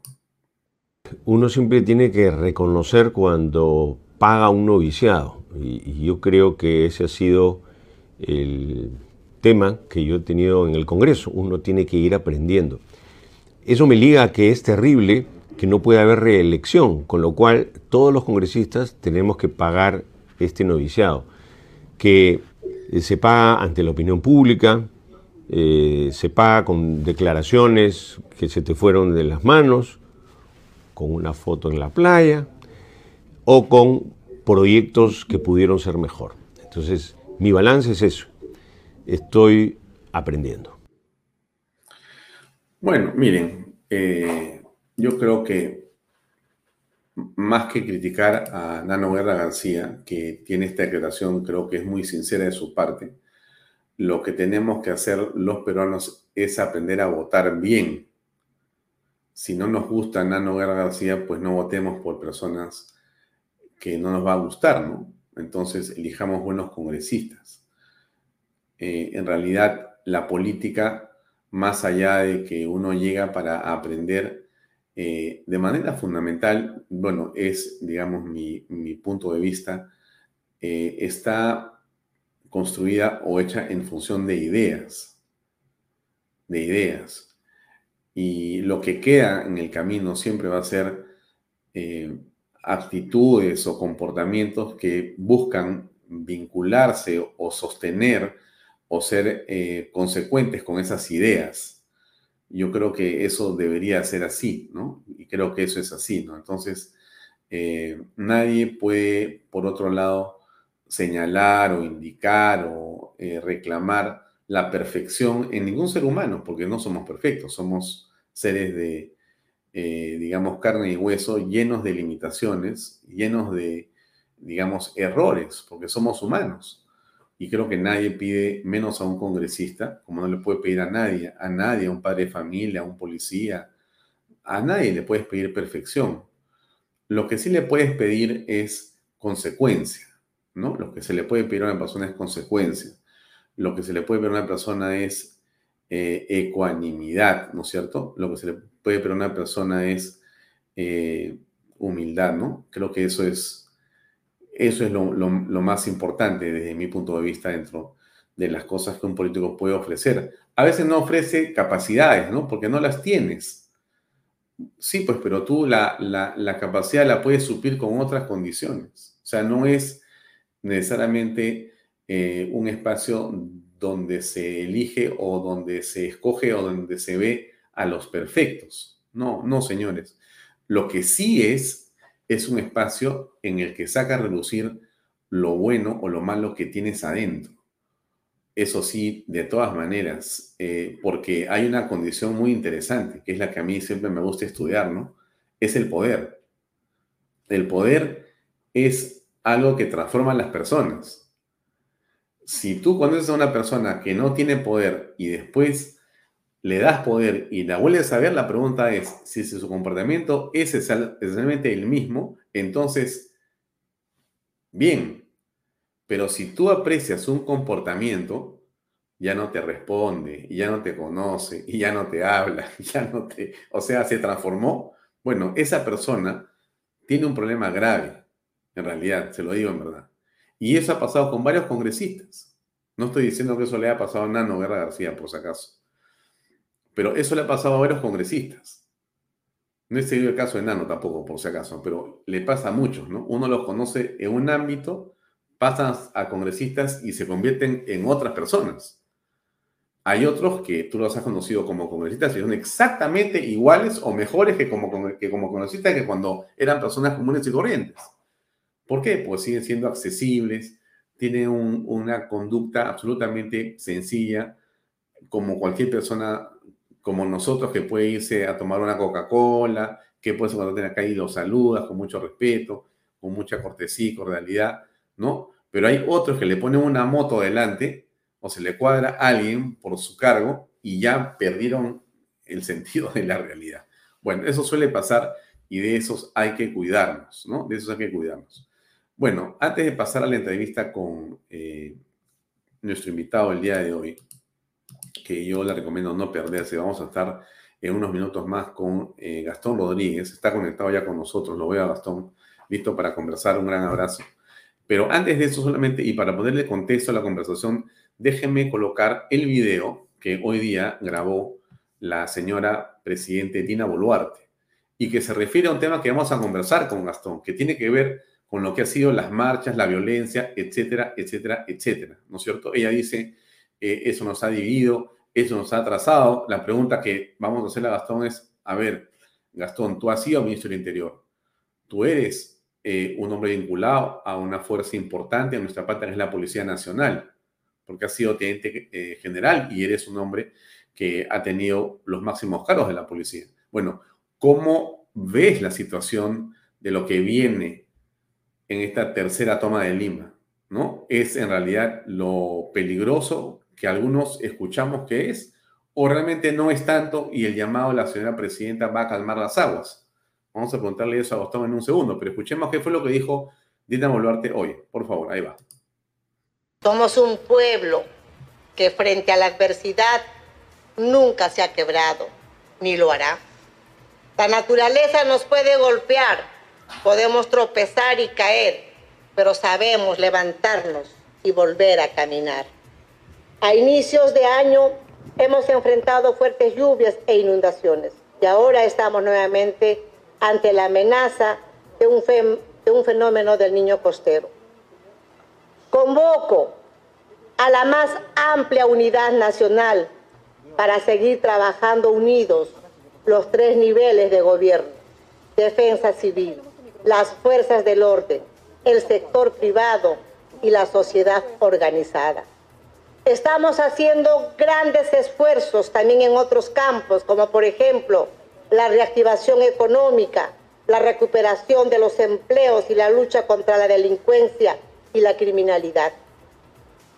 Uno siempre tiene que reconocer cuando paga un noviciado y, yo creo que ese ha sido el tema que yo he tenido en el Congreso. Uno tiene que ir aprendiendo. Eso me liga a que es terrible que no pueda haber reelección, con lo cual todos los congresistas tenemos que pagar este noviciado, que se paga ante la opinión pública, eh, se paga con declaraciones que se te fueron de las manos, con una foto en la playa o con proyectos que pudieron ser mejor. Entonces, mi balance es eso. Estoy aprendiendo. Bueno, miren, eh, yo creo que más que criticar a Nano Guerra García, que tiene esta declaración, creo que es muy sincera de su parte, lo que tenemos que hacer los peruanos es aprender a votar bien. Si no nos gusta Nano García, pues no votemos por personas que no nos va a gustar, ¿no? Entonces elijamos buenos congresistas. Eh, en realidad, la política, más allá de que uno llega para aprender eh, de manera fundamental, bueno, es, digamos, mi, punto de vista, eh, está construida o hecha en función de ideas, de ideas. Y lo que queda en el camino siempre va a ser eh, actitudes o comportamientos que buscan vincularse o sostener o ser eh, consecuentes con esas ideas. Yo creo que eso debería ser así, ¿no? Y creo que eso es así, ¿no? Entonces, eh, nadie puede, por otro lado, señalar o indicar o eh, reclamar la perfección en ningún ser humano, porque no somos perfectos, somos seres de, digamos, carne y hueso llenos de limitaciones, llenos de, digamos, errores, porque somos humanos y creo que nadie pide menos a un congresista, como no le puede pedir a nadie, a nadie, a un padre de familia, a un policía, a nadie le puedes pedir perfección. Lo que sí le puedes pedir es consecuencia, ¿no? Lo que se le puede pedir a una persona es consecuencia. Lo que se le puede pedir a una persona es eh, ecuanimidad, ¿no es cierto? Lo que se le puede pedir a una persona es eh, humildad, ¿no? Creo que eso es eso es lo, más importante desde mi punto de vista dentro de las cosas que un político puede ofrecer. A veces no ofrece capacidades, ¿no? Porque no las tienes. Sí, pues, pero tú la, la, capacidad la puedes suplir con otras condiciones. O sea, no es necesariamente eh, un espacio donde se elige o donde se escoge o donde se ve a los perfectos. No, no, señores. Lo que sí es es un espacio en el que saca a reducir lo bueno o lo malo que tienes adentro. Eso sí, de todas maneras, eh, porque hay una condición muy interesante, que es la que a mí siempre me gusta estudiar, ¿no? Es el poder. El poder es algo que transforma a las personas. Si tú conoces a una persona que no tiene poder y después le das poder y la vuelves a ver, la pregunta es, si su comportamiento es esencialmente el mismo, entonces, bien, pero si tú aprecias un comportamiento, ya no te responde, ya no te conoce, ya no te habla, [LAUGHS] ya no te, o sea, se transformó, bueno, esa persona tiene un problema grave, en realidad, se lo digo en verdad. Y eso ha pasado con varios congresistas. No estoy diciendo que eso le haya pasado a Nano Guerra García, por si acaso. Pero eso le ha pasado a varios congresistas. No he seguido el caso de Nano tampoco, por si acaso, pero le pasa a muchos, ¿no? Uno los conoce en un ámbito, pasan a congresistas y se convierten en otras personas. Hay otros que tú los has conocido como congresistas y son exactamente iguales o mejores que como, que como congresistas que cuando eran personas comunes y corrientes. ¿Por qué? Pues siguen siendo accesibles, tienen una conducta absolutamente sencilla, como cualquier persona como nosotros, que puede irse a tomar una Coca-Cola, que puede cuando tiene acá y lo saludas con mucho respeto, con mucha cortesía y cordialidad, ¿no? Pero hay otros que le ponen una moto delante o se le cuadra a alguien por su cargo y ya perdieron el [LAUGHS] sentido de la realidad. Bueno, eso suele pasar y de esos hay que cuidarnos, ¿no? De esos hay que cuidarnos. Bueno, antes de pasar a la entrevista con eh, nuestro invitado el día de hoy, que yo le recomiendo no perderse. Vamos a estar en unos minutos más con eh, Gastón Rodríguez. Está conectado ya con nosotros. Lo veo a Gastón, listo para conversar. Un gran abrazo. Pero antes de eso solamente, y para ponerle contexto a la conversación, déjenme colocar el video que hoy día grabó la señora presidente Dina Boluarte y que se refiere a un tema que vamos a conversar con Gastón, que tiene que ver con lo que ha sido las marchas, la violencia, etcétera, etcétera, etcétera. ¿No es cierto? Ella dice eh, eso nos ha dividido, eso nos ha atrasado. La pregunta que vamos a hacerle a Gastón es, a ver, Gastón, tú has sido ministro del Interior, tú eres eh, un hombre vinculado a una fuerza importante en nuestra patria, que es la Policía Nacional, porque has sido teniente eh, general y eres un hombre que ha tenido los máximos cargos de la policía. Bueno, ¿cómo ves la situación de lo que viene en esta tercera toma de Lima? ¿No? Es en realidad lo peligroso que algunos escuchamos que es, o realmente no es tanto y el llamado de la señora presidenta va a calmar las aguas. Vamos a preguntarle eso a Gustavo en un segundo, pero escuchemos qué fue lo que dijo Dina Boluarte hoy. Por favor, ahí va. Somos un pueblo que frente a la adversidad nunca se ha quebrado, ni lo hará. La naturaleza nos puede golpear, podemos tropezar y caer, pero sabemos levantarnos y volver a caminar. A inicios de año hemos enfrentado fuertes lluvias e inundaciones y ahora estamos nuevamente ante la amenaza de un, fenómeno del niño costero. Convoco a la más amplia unidad nacional para seguir trabajando unidos los tres niveles de gobierno, defensa civil, las fuerzas del orden, el sector privado y la sociedad organizada. Estamos haciendo grandes esfuerzos también en otros campos, como por ejemplo la reactivación económica, la recuperación de los empleos y la lucha contra la delincuencia y la criminalidad,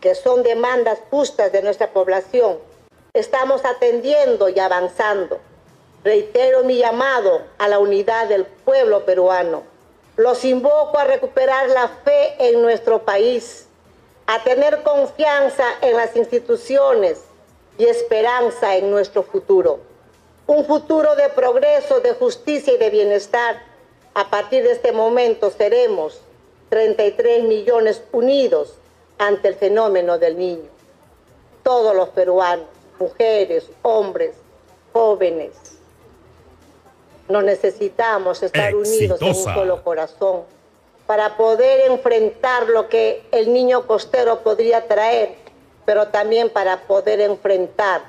que son demandas justas de nuestra población. Estamos atendiendo y avanzando. Reitero mi llamado a la unidad del pueblo peruano. Los invoco a recuperar la fe en nuestro país a tener confianza en las instituciones y esperanza en nuestro futuro. Un futuro de progreso, de justicia y de bienestar. A partir de este momento seremos 33 millones unidos ante el fenómeno del niño. Todos los peruanos, mujeres, hombres, jóvenes, nos necesitamos estar unidos en un solo corazón para poder enfrentar lo que el niño costero podría traer, pero también para poder enfrentar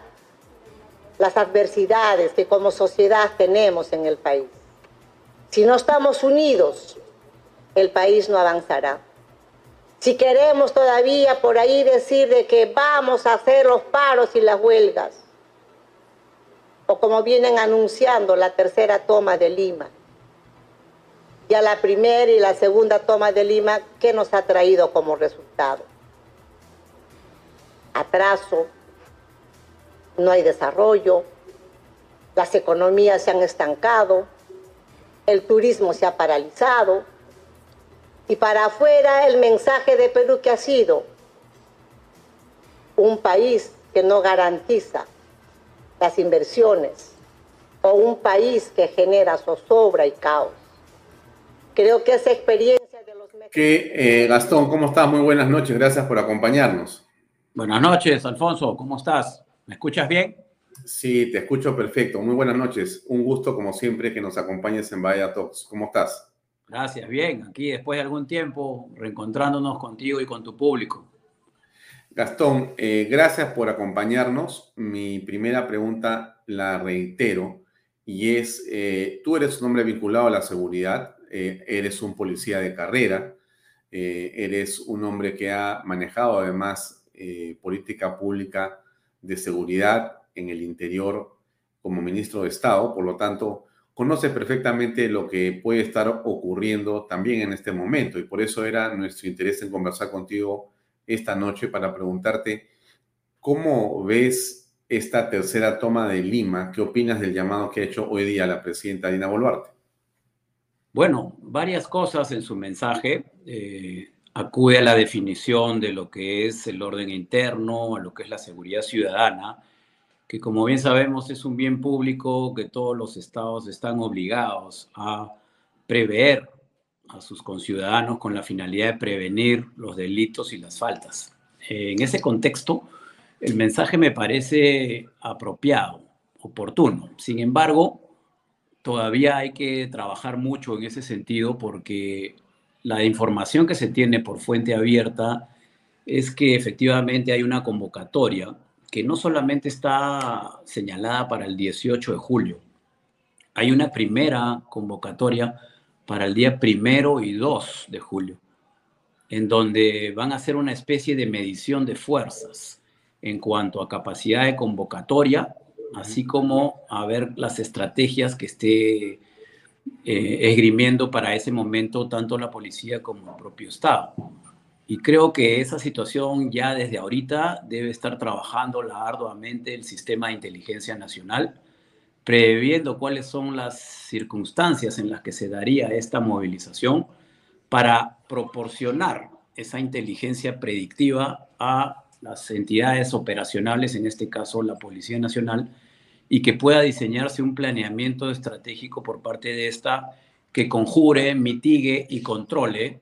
las adversidades que como sociedad tenemos en el país. Si no estamos unidos, el país no avanzará. Si queremos todavía por ahí decir de que vamos a hacer los paros y las huelgas, o como vienen anunciando la tercera toma de Lima, ya la primera y la segunda toma de Lima, ¿qué nos ha traído como resultado? Atraso, no hay desarrollo, las economías se han estancado, el turismo se ha paralizado y para afuera el mensaje de Perú que ha sido un país que no garantiza las inversiones o un país que genera zozobra y caos. Creo que esa experiencia de los Que, eh, Gastón, ¿cómo estás? Muy buenas noches, gracias por acompañarnos. Buenas noches, Alfonso, ¿cómo estás? ¿Me escuchas bien? Sí, te escucho perfecto. Muy buenas noches. Un gusto, como siempre, que nos acompañes en Vaya Talks. ¿Cómo estás? Gracias, bien. Aquí, después de algún tiempo, reencontrándonos contigo y con tu público. Gastón, eh, gracias por acompañarnos. Mi primera pregunta la reitero y es, eh, tú eres un hombre vinculado a la seguridad, eh, eres un policía de carrera, eh, eres un hombre que ha manejado además eh, política pública de seguridad en el interior como ministro de Estado, por lo tanto, conoce perfectamente lo que puede estar ocurriendo también en este momento y por eso era nuestro interés en conversar contigo esta noche para preguntarte cómo ves esta tercera toma de Lima, qué opinas del llamado que ha hecho hoy día la presidenta Dina Boluarte. Bueno, varias cosas en su mensaje. Eh, acude a la definición de lo que es el orden interno, a lo que es la seguridad ciudadana, que como bien sabemos es un bien público que todos los estados están obligados a prever a sus conciudadanos con la finalidad de prevenir los delitos y las faltas. En ese contexto, el mensaje me parece apropiado, oportuno. Sin embargo, todavía hay que trabajar mucho en ese sentido porque la información que se tiene por fuente abierta es que efectivamente hay una convocatoria que no solamente está señalada para el 18 de julio, hay una primera convocatoria para el día primero y 2 de julio, en donde van a hacer una especie de medición de fuerzas en cuanto a capacidad de convocatoria así como a ver las estrategias que esté eh, esgrimiendo para ese momento tanto la policía como el propio Estado. Y creo que esa situación ya desde ahorita debe estar trabajando arduamente el sistema de inteligencia nacional, previendo cuáles son las circunstancias en las que se daría esta movilización para proporcionar esa inteligencia predictiva a las entidades operacionales, en este caso la Policía Nacional, y que pueda diseñarse un planeamiento estratégico por parte de esta que conjure, mitigue y controle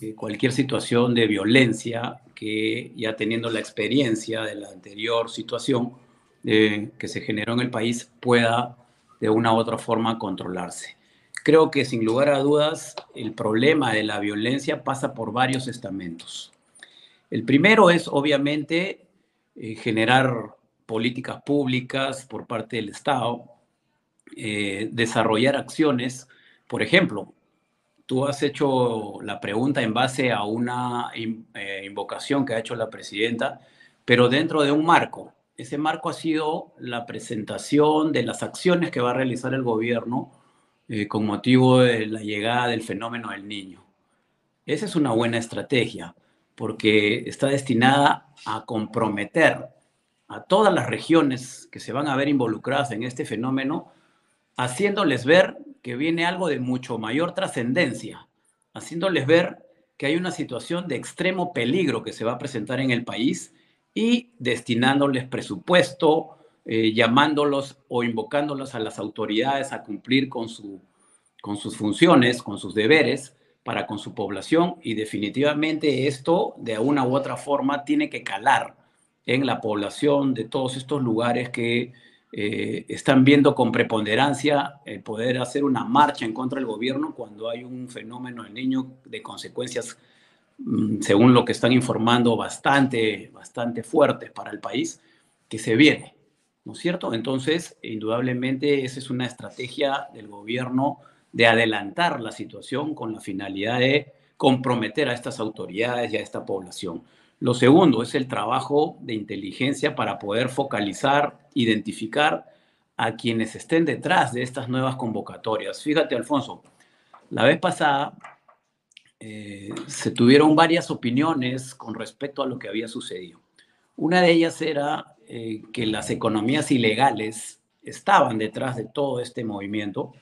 eh, cualquier situación de violencia que ya teniendo la experiencia de la anterior situación eh, que se generó en el país pueda de una u otra forma controlarse. Creo que sin lugar a dudas el problema de la violencia pasa por varios estamentos. El primero es, obviamente, eh, generar políticas públicas por parte del Estado, eh, desarrollar acciones. Por ejemplo, tú has hecho la pregunta en base a una invocación que ha hecho la presidenta, pero dentro de un marco. Ese marco ha sido la presentación de las acciones que va a realizar el gobierno con motivo de la llegada del fenómeno del niño. Esa es una buena estrategia porque está destinada a comprometer a todas las regiones que se van a ver involucradas en este fenómeno, haciéndoles ver que viene algo de mucho mayor trascendencia, haciéndoles ver que hay una situación de extremo peligro que se va a presentar en el país y destinándoles presupuesto, eh, llamándolos o invocándolos a las autoridades a cumplir con, su, con sus funciones, con sus deberes, para con su población. Y definitivamente esto de una u otra forma tiene que calar en la población de todos estos lugares que eh, están viendo con preponderancia el poder hacer una marcha en contra del gobierno cuando hay un fenómeno del niño de consecuencias, según lo que están informando, bastante, bastante fuertes para el país, que se viene, ¿no es cierto? Entonces, indudablemente, esa es una estrategia del gobierno de adelantar la situación con la finalidad de comprometer a estas autoridades y a esta población. Lo segundo es el trabajo de inteligencia para poder focalizar, identificar a quienes estén detrás de estas nuevas convocatorias. Fíjate, Alfonso, la vez pasada eh, se tuvieron varias opiniones con respecto a lo que había sucedido. Una de ellas era eh, que las economías ilegales estaban detrás de todo este movimiento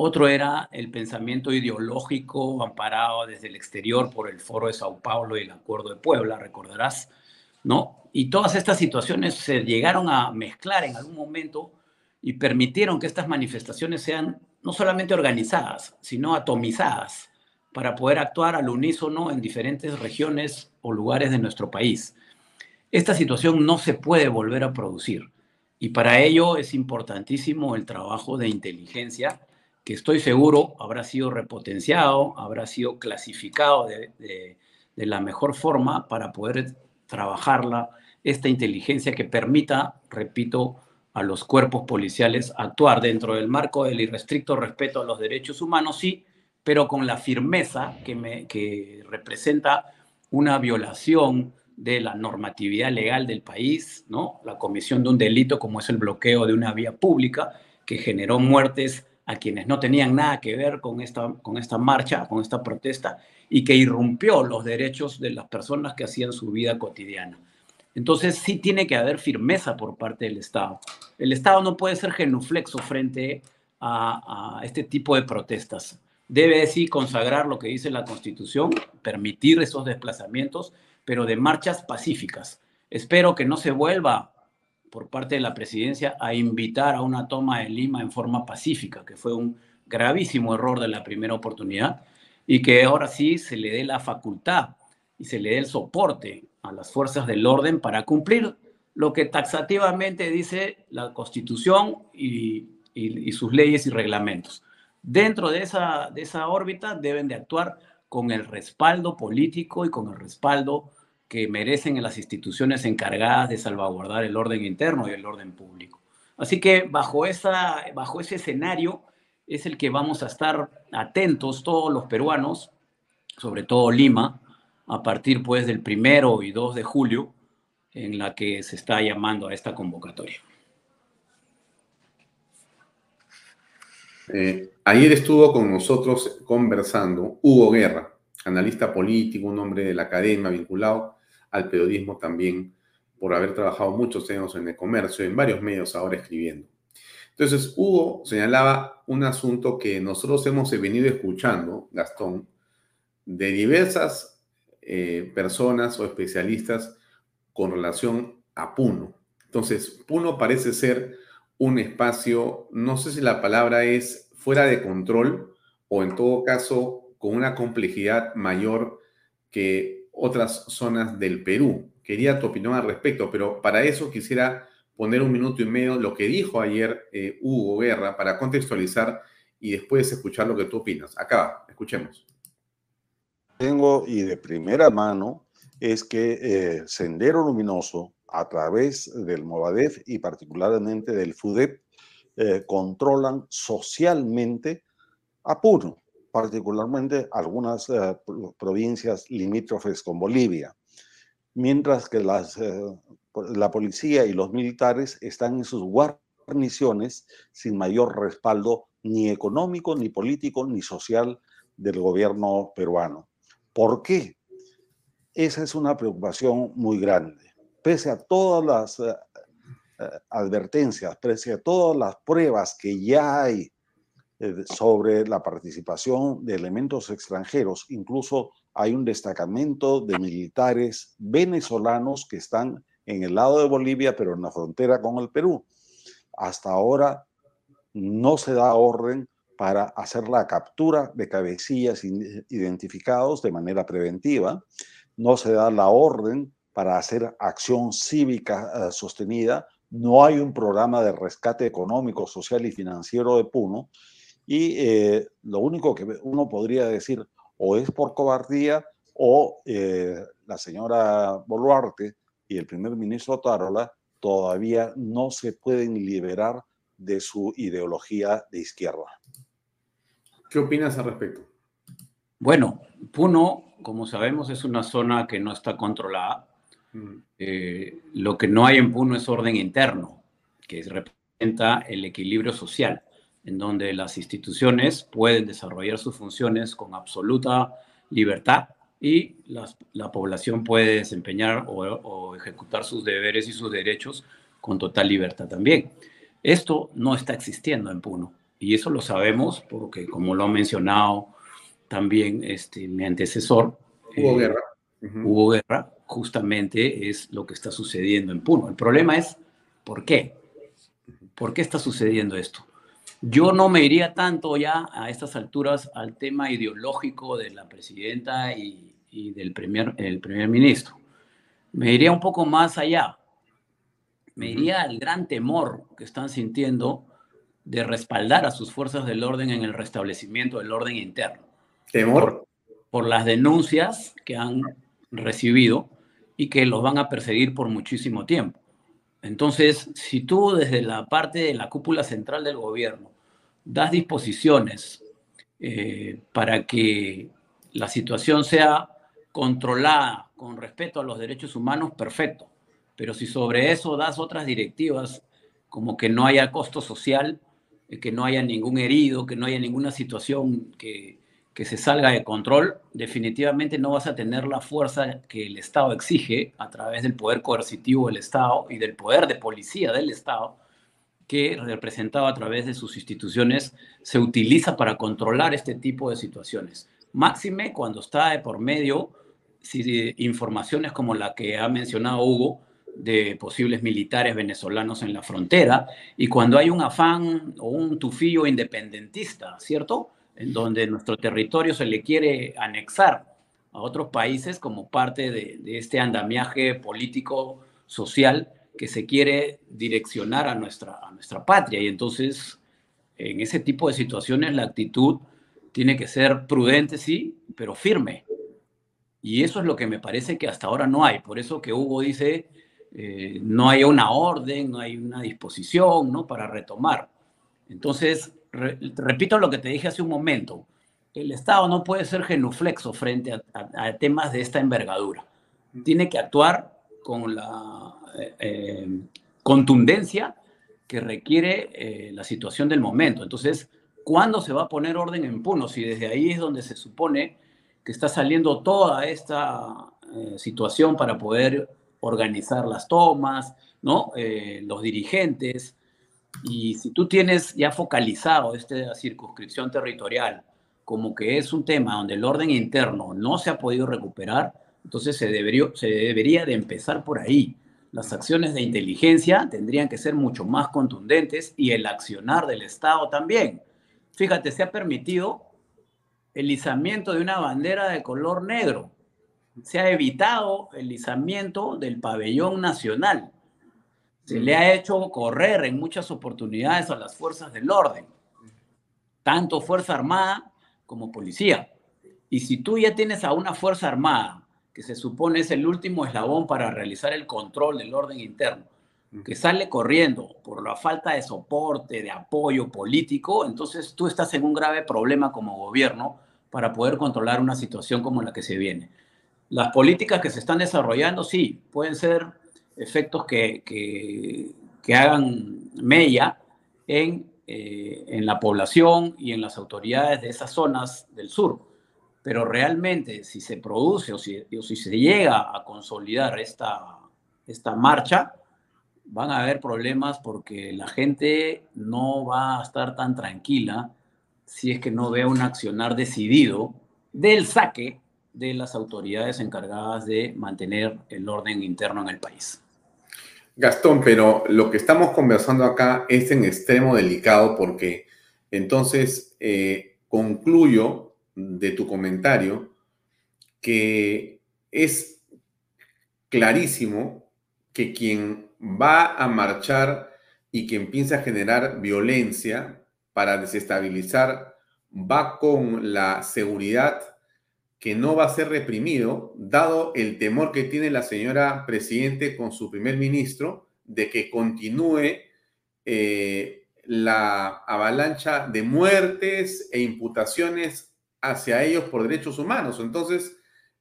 otro era el pensamiento ideológico amparado desde el exterior por el Foro de Sao Paulo y el Acuerdo de Puebla, recordarás, ¿no? Y todas estas situaciones se llegaron a mezclar en algún momento y permitieron que estas manifestaciones sean no solamente organizadas, sino atomizadas para poder actuar al unísono en diferentes regiones o lugares de nuestro país. Esta situación no se puede volver a producir y para ello es importantísimo el trabajo de inteligencia que estoy seguro habrá sido repotenciado, habrá sido clasificado de, la mejor forma para poder trabajarla, esta inteligencia que permita, repito, a los cuerpos policiales actuar dentro del marco del irrestricto respeto a los derechos humanos, sí, pero con la firmeza que, me, que representa una violación de la normatividad legal del país, ¿no? La comisión de un delito como es el bloqueo de una vía pública que generó muertes a quienes no tenían nada que ver con esta, con esta marcha, con esta protesta, y que irrumpió los derechos de las personas que hacían su vida cotidiana. Entonces sí tiene que haber firmeza por parte del Estado. El Estado no puede ser genuflexo frente a, a este tipo de protestas. Debe sí consagrar lo que dice la Constitución, permitir esos desplazamientos, pero de marchas pacíficas. Espero que no se vuelva por parte de la presidencia a invitar a una toma de Lima en forma pacífica, que fue un gravísimo error de la primera oportunidad, y que ahora sí se le dé la facultad y se le dé el soporte a las fuerzas del orden para cumplir lo que taxativamente dice la Constitución y, sus leyes y reglamentos. Dentro de esa, de esa órbita deben de actuar con el respaldo político y con el respaldo que merecen en las instituciones encargadas de salvaguardar el orden interno y el orden público. Así que bajo, esa, bajo ese escenario es el que vamos a estar atentos todos los peruanos, sobre todo Lima, a partir pues del primero y 2 de julio, en la que se está llamando a esta convocatoria. Eh, ayer estuvo con nosotros conversando Hugo Guerra, analista político, un hombre de la academia vinculado al periodismo también por haber trabajado muchos años en el comercio, en varios medios ahora escribiendo. Entonces, Hugo señalaba un asunto que nosotros hemos venido escuchando, Gastón, de diversas eh, personas o especialistas con relación a Puno. Entonces, Puno parece ser un espacio, no sé si la palabra es fuera de control o en todo caso con una complejidad mayor que otras zonas del Perú. Quería tu opinión al respecto, pero para eso quisiera poner un minuto y medio lo que dijo ayer eh, Hugo Guerra para contextualizar y después escuchar lo que tú opinas. Acá, escuchemos. Tengo y de primera mano es que eh, Sendero Luminoso, a través del Movadef y particularmente del FUDEP, eh, controlan socialmente a Puno, particularmente algunas eh, provincias limítrofes con Bolivia, mientras que las, la policía y los militares están en sus guarniciones sin mayor respaldo ni económico, ni político, ni social del gobierno peruano. ¿Por qué? Esa es una preocupación muy grande. Pese a todas las eh, eh, advertencias, pese a todas las pruebas que ya hay eh, sobre la participación de elementos extranjeros, incluso hay un destacamento de militares venezolanos que están en el lado de Bolivia, pero en la frontera con el Perú. Hasta ahora no se da orden para hacer la captura de cabecillas identificados de manera preventiva, no se da la orden para hacer acción cívica eh, sostenida, no hay un programa de rescate económico, social y financiero de Puno, y eh, lo único que uno podría decir o es por cobardía o eh, la señora Boluarte y el primer ministro Tarola todavía no se pueden liberar de su ideología de izquierda. ¿Qué opinas al respecto? Bueno, Puno, como sabemos, es una zona que no está controlada. Mm. Eh, lo que no hay en Puno es orden interno, que representa el equilibrio social, en donde las instituciones pueden desarrollar sus funciones con absoluta libertad y la población puede desempeñar o ejecutar sus deberes y sus derechos con total libertad también. Esto no está existiendo en Puno y eso lo sabemos porque, como lo ha mencionado también este, mi antecesor, hubo eh, guerra. Hubo guerra, justamente es lo que está sucediendo en Puno. El problema es, ¿por qué? ¿Por qué está sucediendo esto? Yo no me iría tanto ya a estas alturas al tema ideológico de la presidenta y, y del primer, el primer ministro. Me iría un poco más allá me iría al gran temor que están sintiendo de respaldar a sus fuerzas del orden en el restablecimiento del orden interno. ¿Temor? Por, las denuncias que han recibido y que los van a perseguir por muchísimo tiempo. Entonces, si tú desde la parte de la cúpula central del gobierno das disposiciones eh, para que la situación sea controlada con respeto a los derechos humanos, perfecto pero si sobre eso das otras directivas, como que no haya costo social, eh, que no haya ningún herido, que no haya ninguna situación que, que se salga de control, definitivamente no vas a tener la fuerza que el Estado exige a través del poder coercitivo del Estado y del poder de policía del Estado, que representado a través de sus instituciones se utiliza para controlar este tipo de situaciones. Máxime cuando está de por medio si, informaciones como la que ha mencionado Hugo, de posibles militares venezolanos en la frontera y cuando hay un afán o un tufillo independentista, ¿cierto? En donde nuestro territorio se le quiere anexar a otros países como parte de, este andamiaje político social que se quiere direccionar a nuestra, a nuestra patria. Y entonces, en ese tipo de situaciones, la actitud tiene que ser prudente, sí, pero firme. Y eso es lo que me parece que hasta ahora no hay. Por eso que Hugo dice, eh, no hay una orden, no hay una disposición ¿no? para retomar. Entonces, repito lo que te dije hace un momento, el Estado no puede ser genuflexo frente a, temas de esta envergadura. Tiene que actuar con la eh, eh, contundencia que requiere la situación del momento. Entonces, ¿cuándo se va a poner orden en Puno? Si desde ahí es donde se supone que está saliendo toda esta situación para poder organizar las tomas, ¿no? Eh, los dirigentes. Y si tú tienes ya focalizado esta circunscripción territorial como que es un tema donde el orden interno no se ha podido recuperar, entonces se debería, se debería de empezar por ahí. Las acciones de inteligencia tendrían que ser mucho más contundentes y el accionar del Estado también. Fíjate, se ha permitido el izamiento de una bandera de color negro se ha evitado el izamiento del pabellón nacional. Se le ha hecho correr en muchas oportunidades a las fuerzas del orden, tanto Fuerza Armada como Policía. Y si tú ya tienes a una Fuerza Armada que se supone es el último eslabón para realizar el control del orden interno, que sale corriendo por la falta de soporte, de apoyo político, entonces tú estás en un grave problema como gobierno para poder controlar una situación como la que se viene. Las políticas que se están desarrollando, sí, pueden ser efectos que, que, hagan mella en, eh, en la población y en las autoridades de esas zonas del sur. Pero realmente, si se produce o si, o si se llega a consolidar esta, esta marcha, van a haber problemas porque la gente no va a estar tan tranquila si es que no ve un accionar decidido del saque de las autoridades encargadas de mantener el orden interno en el país. Gastón, pero lo que estamos conversando acá es en extremo delicado porque entonces eh, concluyo de tu comentario que es clarísimo que quien va a marchar y quien piensa generar violencia para desestabilizar va con la seguridad que no va a ser reprimido, dado el temor que tiene la señora presidente con su primer ministro de que continúe eh, la avalancha de muertes e imputaciones hacia ellos por derechos humanos. Entonces,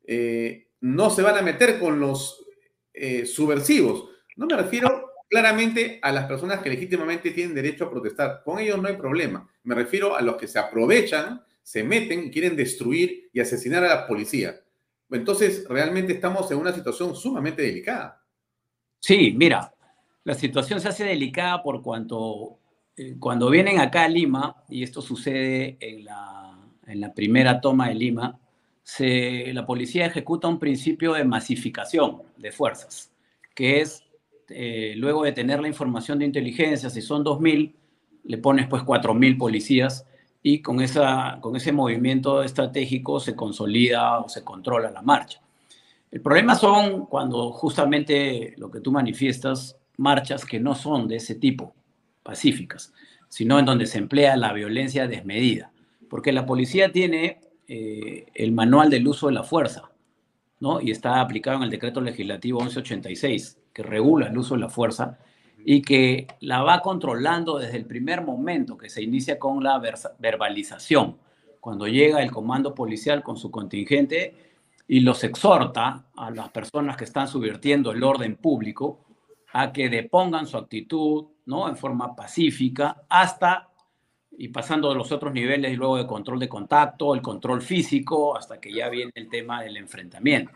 eh, no se van a meter con los eh, subversivos. No me refiero claramente a las personas que legítimamente tienen derecho a protestar. Con ellos no hay problema. Me refiero a los que se aprovechan se meten y quieren destruir y asesinar a la policía. Entonces, realmente estamos en una situación sumamente delicada. Sí, mira, la situación se hace delicada por cuanto eh, cuando vienen acá a Lima, y esto sucede en la, en la primera toma de Lima, se, la policía ejecuta un principio de masificación de fuerzas, que es, eh, luego de tener la información de inteligencia, si son 2.000, le pones pues 4.000 policías y con, esa, con ese movimiento estratégico se consolida o se controla la marcha. El problema son cuando justamente lo que tú manifiestas, marchas que no son de ese tipo, pacíficas, sino en donde se emplea la violencia desmedida, porque la policía tiene eh, el manual del uso de la fuerza, ¿no? Y está aplicado en el decreto legislativo 1186, que regula el uso de la fuerza, y que la va controlando desde el primer momento que se inicia con la verbalización, cuando llega el comando policial con su contingente y los exhorta a las personas que están subvirtiendo el orden público a que depongan su actitud, ¿no? En forma pacífica hasta y pasando de los otros niveles y luego de control de contacto, el control físico, hasta que ya viene el tema del enfrentamiento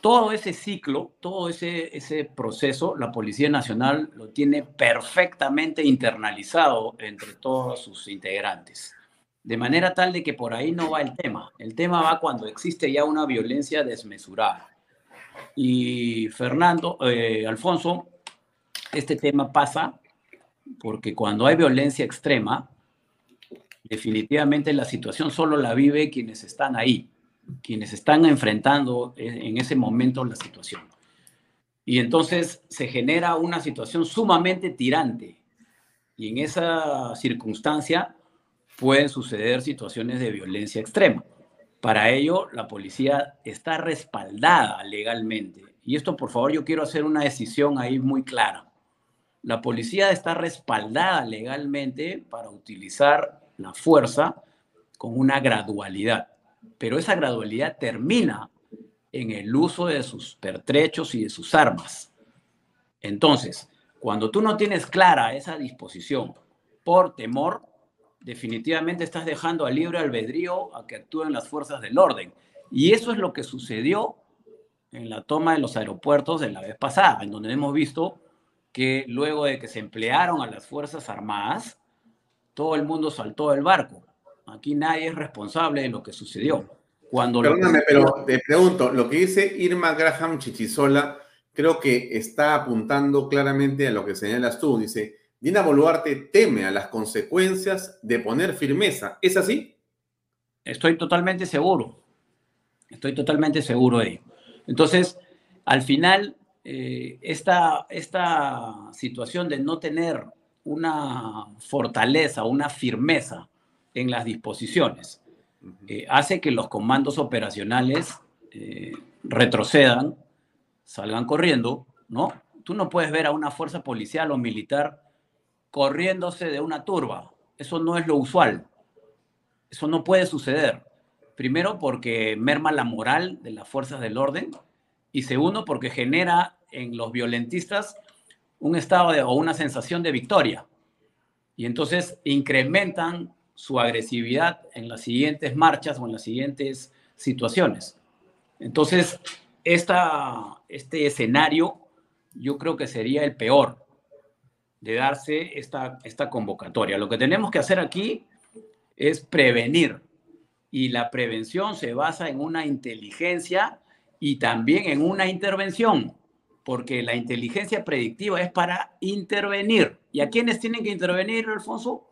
todo ese ciclo, todo ese, proceso, la Policía Nacional lo tiene perfectamente internalizado entre todos sus integrantes. De manera tal de que por ahí no va el tema. El tema va cuando existe ya una violencia desmesurada. Y Fernando, eh, Alfonso, este tema pasa porque cuando hay violencia extrema, definitivamente la situación solo la vive quienes están ahí quienes están enfrentando en ese momento la situación. Y entonces se genera una situación sumamente tirante. Y en esa circunstancia pueden suceder situaciones de violencia extrema. Para ello, la policía está respaldada legalmente. Y esto, por favor, yo quiero hacer una decisión ahí muy clara. La policía está respaldada legalmente para utilizar la fuerza con una gradualidad pero esa gradualidad termina en el uso de sus pertrechos y de sus armas. Entonces, cuando tú no tienes clara esa disposición por temor, definitivamente estás dejando a libre albedrío a que actúen las fuerzas del orden. Y eso es lo que sucedió en la toma de los aeropuertos de la vez pasada, en donde hemos visto que luego de que se emplearon a las Fuerzas Armadas, todo el mundo saltó del barco. Aquí nadie es responsable de lo que sucedió. Cuando Perdóname, pero te pregunto, lo que dice Irma Graham Chichisola, creo que está apuntando claramente a lo que señalas tú. Dice, Dina Boluarte teme a las consecuencias de poner firmeza. ¿Es así? Estoy totalmente seguro. Estoy totalmente seguro de ello. Entonces, al final, eh, esta, esta situación de no tener una fortaleza, una firmeza en las disposiciones, eh, hace que los comandos operacionales eh, retrocedan, salgan corriendo, ¿no? Tú no puedes ver a una fuerza policial o militar corriéndose de una turba. Eso no es lo usual. Eso no puede suceder. Primero porque merma la moral de las fuerzas del orden y segundo porque genera en los violentistas un estado de, o una sensación de victoria. Y entonces incrementan su agresividad en las siguientes marchas o en las siguientes situaciones. Entonces, esta, este escenario yo creo que sería el peor de darse esta, esta convocatoria. Lo que tenemos que hacer aquí es prevenir y la prevención se basa en una inteligencia y también en una intervención, porque la inteligencia predictiva es para intervenir. ¿Y a quiénes tienen que intervenir, Alfonso?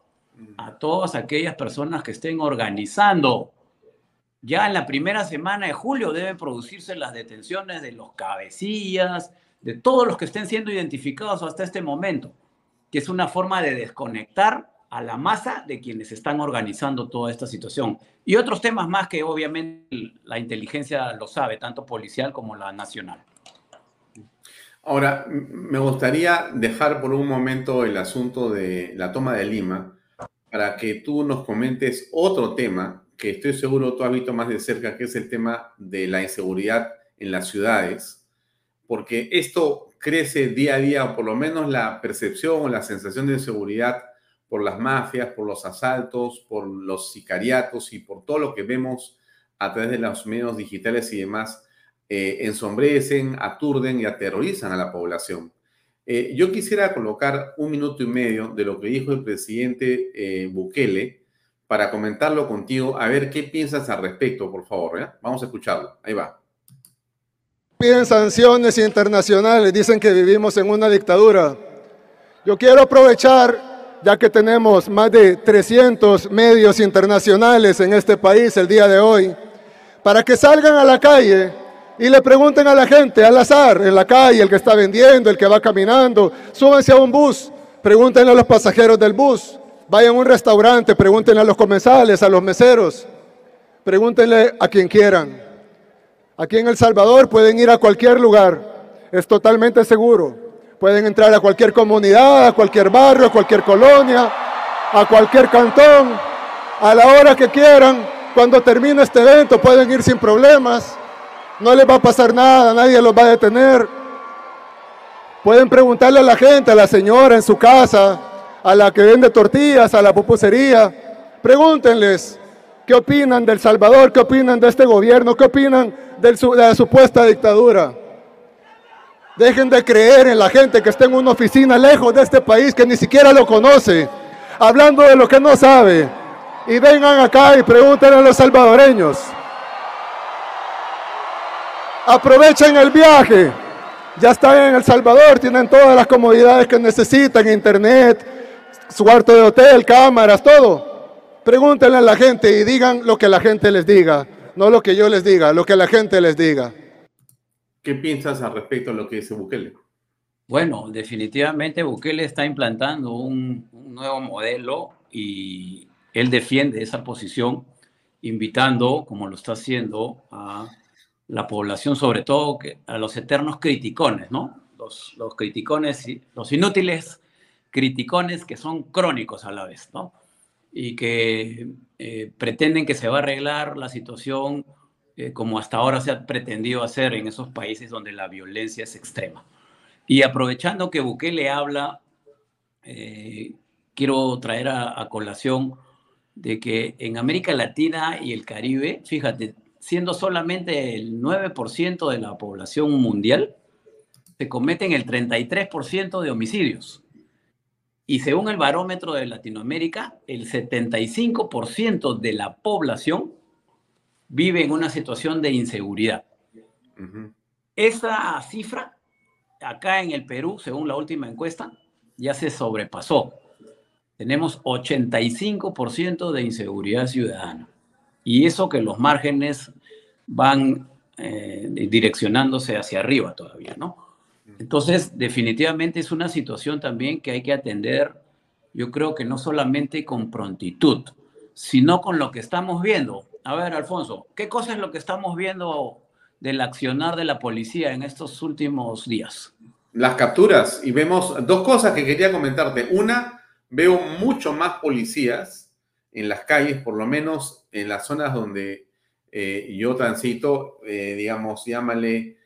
A todas aquellas personas que estén organizando. Ya en la primera semana de julio deben producirse las detenciones de los cabecillas, de todos los que estén siendo identificados hasta este momento, que es una forma de desconectar a la masa de quienes están organizando toda esta situación. Y otros temas más que obviamente la inteligencia lo sabe, tanto policial como la nacional. Ahora, me gustaría dejar por un momento el asunto de la toma de Lima para que tú nos comentes otro tema que estoy seguro tú has visto más de cerca, que es el tema de la inseguridad en las ciudades, porque esto crece día a día, o por lo menos la percepción o la sensación de inseguridad por las mafias, por los asaltos, por los sicariatos y por todo lo que vemos a través de los medios digitales y demás, eh, ensombrecen, aturden y aterrorizan a la población. Eh, yo quisiera colocar un minuto y medio de lo que dijo el presidente eh, Bukele para comentarlo contigo, a ver qué piensas al respecto, por favor. Vamos a escucharlo. Ahí va. Piden sanciones internacionales, dicen que vivimos en una dictadura. Yo quiero aprovechar ya que tenemos más de 300 medios internacionales en este país el día de hoy, para que salgan a la calle y le pregunten a la gente al azar, en la calle, el que está vendiendo, el que va caminando, súbanse a un bus, pregúntenle a los pasajeros del bus, vayan a un restaurante, pregúntenle a los comensales, a los meseros, pregúntenle a quien quieran. Aquí en El Salvador pueden ir a cualquier lugar, es totalmente seguro. Pueden entrar a cualquier comunidad, a cualquier barrio, a cualquier colonia, a cualquier cantón, a la hora que quieran. Cuando termine este evento pueden ir sin problemas. No les va a pasar nada, nadie los va a detener. Pueden preguntarle a la gente, a la señora en su casa, a la que vende tortillas, a la pupusería. Pregúntenles qué opinan del Salvador, qué opinan de este gobierno, qué opinan de la supuesta dictadura. Dejen de creer en la gente que está en una oficina lejos de este país que ni siquiera lo conoce, hablando de lo que no sabe. Y vengan acá y pregunten a los salvadoreños. Aprovechen el viaje. Ya están en El Salvador, tienen todas las comodidades que necesitan, internet, su cuarto de hotel, cámaras, todo. Pregúntenle a la gente y digan lo que la gente les diga, no lo que yo les diga, lo que la gente les diga. ¿Qué piensas al respecto de lo que dice Bukele? Bueno, definitivamente Bukele está implantando un, nuevo modelo y él defiende esa posición, invitando, como lo está haciendo, a la población, sobre todo a los eternos criticones, ¿no? Los, los criticones, los inútiles criticones que son crónicos a la vez, ¿no? Y que eh, pretenden que se va a arreglar la situación eh, como hasta ahora se ha pretendido hacer en esos países donde la violencia es extrema. Y aprovechando que Bukele habla, eh, quiero traer a, colación de que en América Latina y el Caribe, fíjate, siendo solamente el 9% de la población mundial, se cometen el 33% de homicidios. Y según el barómetro de Latinoamérica, el 75% de la población vive en una situación de inseguridad. Esa cifra, acá en el Perú, según la última encuesta, ya se sobrepasó. Tenemos 85% de inseguridad ciudadana. Y eso que los márgenes van eh, direccionándose hacia arriba todavía, ¿no? Entonces, definitivamente es una situación también que hay que atender, yo creo que no solamente con prontitud, sino con lo que estamos viendo. A ver, Alfonso, ¿qué cosa es lo que estamos viendo del accionar de la policía en estos últimos días? Las capturas, y vemos dos cosas que quería comentarte. Una, veo mucho más policías en las calles, por lo menos en las zonas donde eh, yo transito, eh, digamos, llámale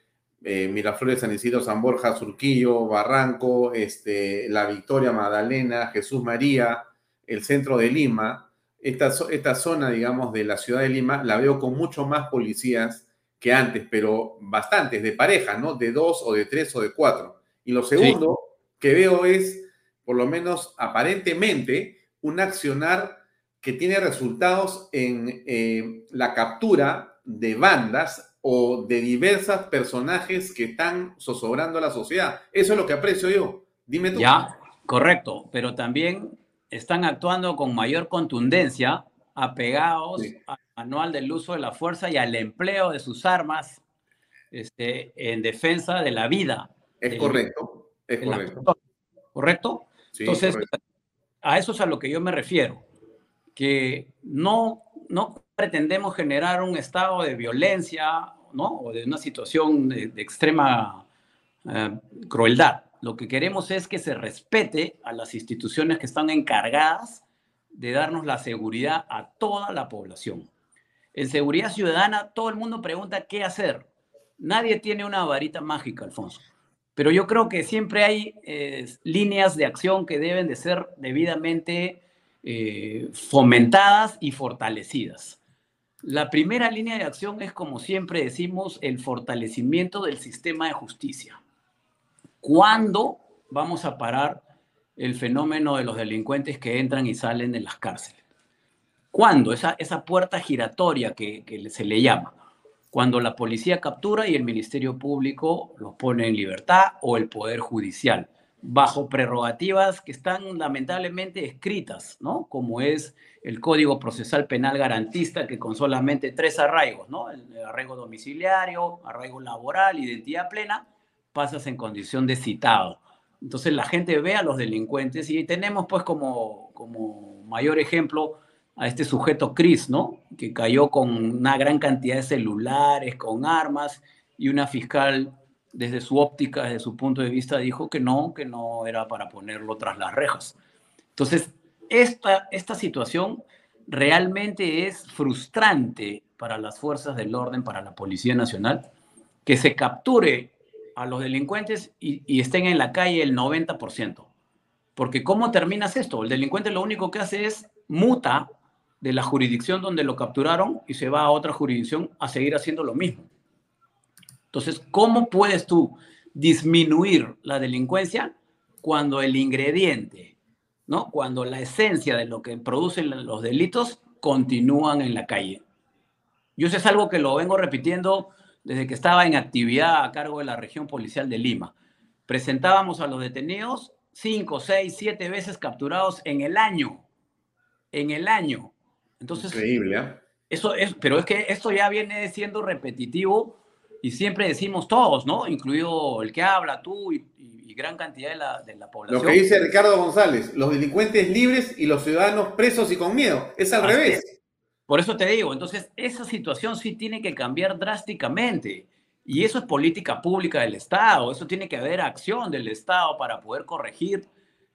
eh, Miraflores, San Isidro, San Borja, Surquillo, Barranco, este, La Victoria, Magdalena, Jesús María, el centro de Lima. Esta, esta zona, digamos, de la ciudad de Lima, la veo con mucho más policías que antes, pero bastantes, de pareja, ¿no? De dos o de tres o de cuatro. Y lo segundo que veo es, por lo menos aparentemente, un accionar que tiene resultados en eh, la captura de bandas o de diversos personajes que están zozobrando a la sociedad. Eso es lo que aprecio yo. Dime tú. Ya, correcto, pero también están actuando con mayor contundencia, apegados al manual del uso de la fuerza y al empleo de sus armas este, en defensa de la vida. Es correcto, es correcto. ¿Correcto? Entonces, a eso es a lo que yo me refiero que no, no pretendemos generar un estado de violencia ¿no? o de una situación de, extrema eh, crueldad. Lo que queremos es que se respete a las instituciones que están encargadas de darnos la seguridad a toda la población. En seguridad ciudadana, todo el mundo pregunta qué hacer. Nadie tiene una varita mágica, Alfonso. Pero yo creo que siempre hay eh, líneas de acción que deben de ser debidamente eh, fomentadas y fortalecidas. La primera línea de acción es, como siempre decimos, el fortalecimiento del sistema de justicia. ¿Cuándo vamos a parar el fenómeno de los delincuentes que entran y salen de las cárceles? ¿Cuándo? Esa, esa puerta giratoria que, que se le llama. Cuando la policía captura y el Ministerio Público los pone en libertad o el Poder Judicial bajo prerrogativas que están lamentablemente escritas, ¿no? Como es el Código Procesal Penal Garantista, que con solamente tres arraigos, ¿no? El arraigo domiciliario, arraigo laboral, identidad plena, pasas en condición de citado. Entonces la gente ve a los delincuentes y tenemos pues como, como mayor ejemplo a este sujeto Chris, ¿no? Que cayó con una gran cantidad de celulares, con armas y una fiscal desde su óptica, desde su punto de vista, dijo que no, que no era para ponerlo tras las rejas. Entonces, esta, esta situación realmente es frustrante para las fuerzas del orden, para la Policía Nacional, que se capture a los delincuentes y, y estén en la calle el 90%. Porque ¿cómo terminas esto? El delincuente lo único que hace es muta de la jurisdicción donde lo capturaron y se va a otra jurisdicción a seguir haciendo lo mismo. Entonces, ¿cómo puedes tú disminuir la delincuencia cuando el ingrediente, ¿no? Cuando la esencia de lo que producen los delitos continúan en la calle. Yo eso es algo que lo vengo repitiendo desde que estaba en actividad a cargo de la región policial de Lima. Presentábamos a los detenidos cinco, seis, siete veces capturados en el año. En el año. Entonces, Increíble, ¿eh? Eso es, pero es que esto ya viene siendo repetitivo y siempre decimos todos, ¿no? Incluido el que habla, tú y, gran cantidad de la, de la, población. Lo que dice Ricardo González, los delincuentes libres y los ciudadanos presos y con miedo. Es al revés. Por eso te digo, entonces esa situación sí tiene que cambiar drásticamente. Y eso es política pública del Estado, eso tiene que haber acción del Estado para poder corregir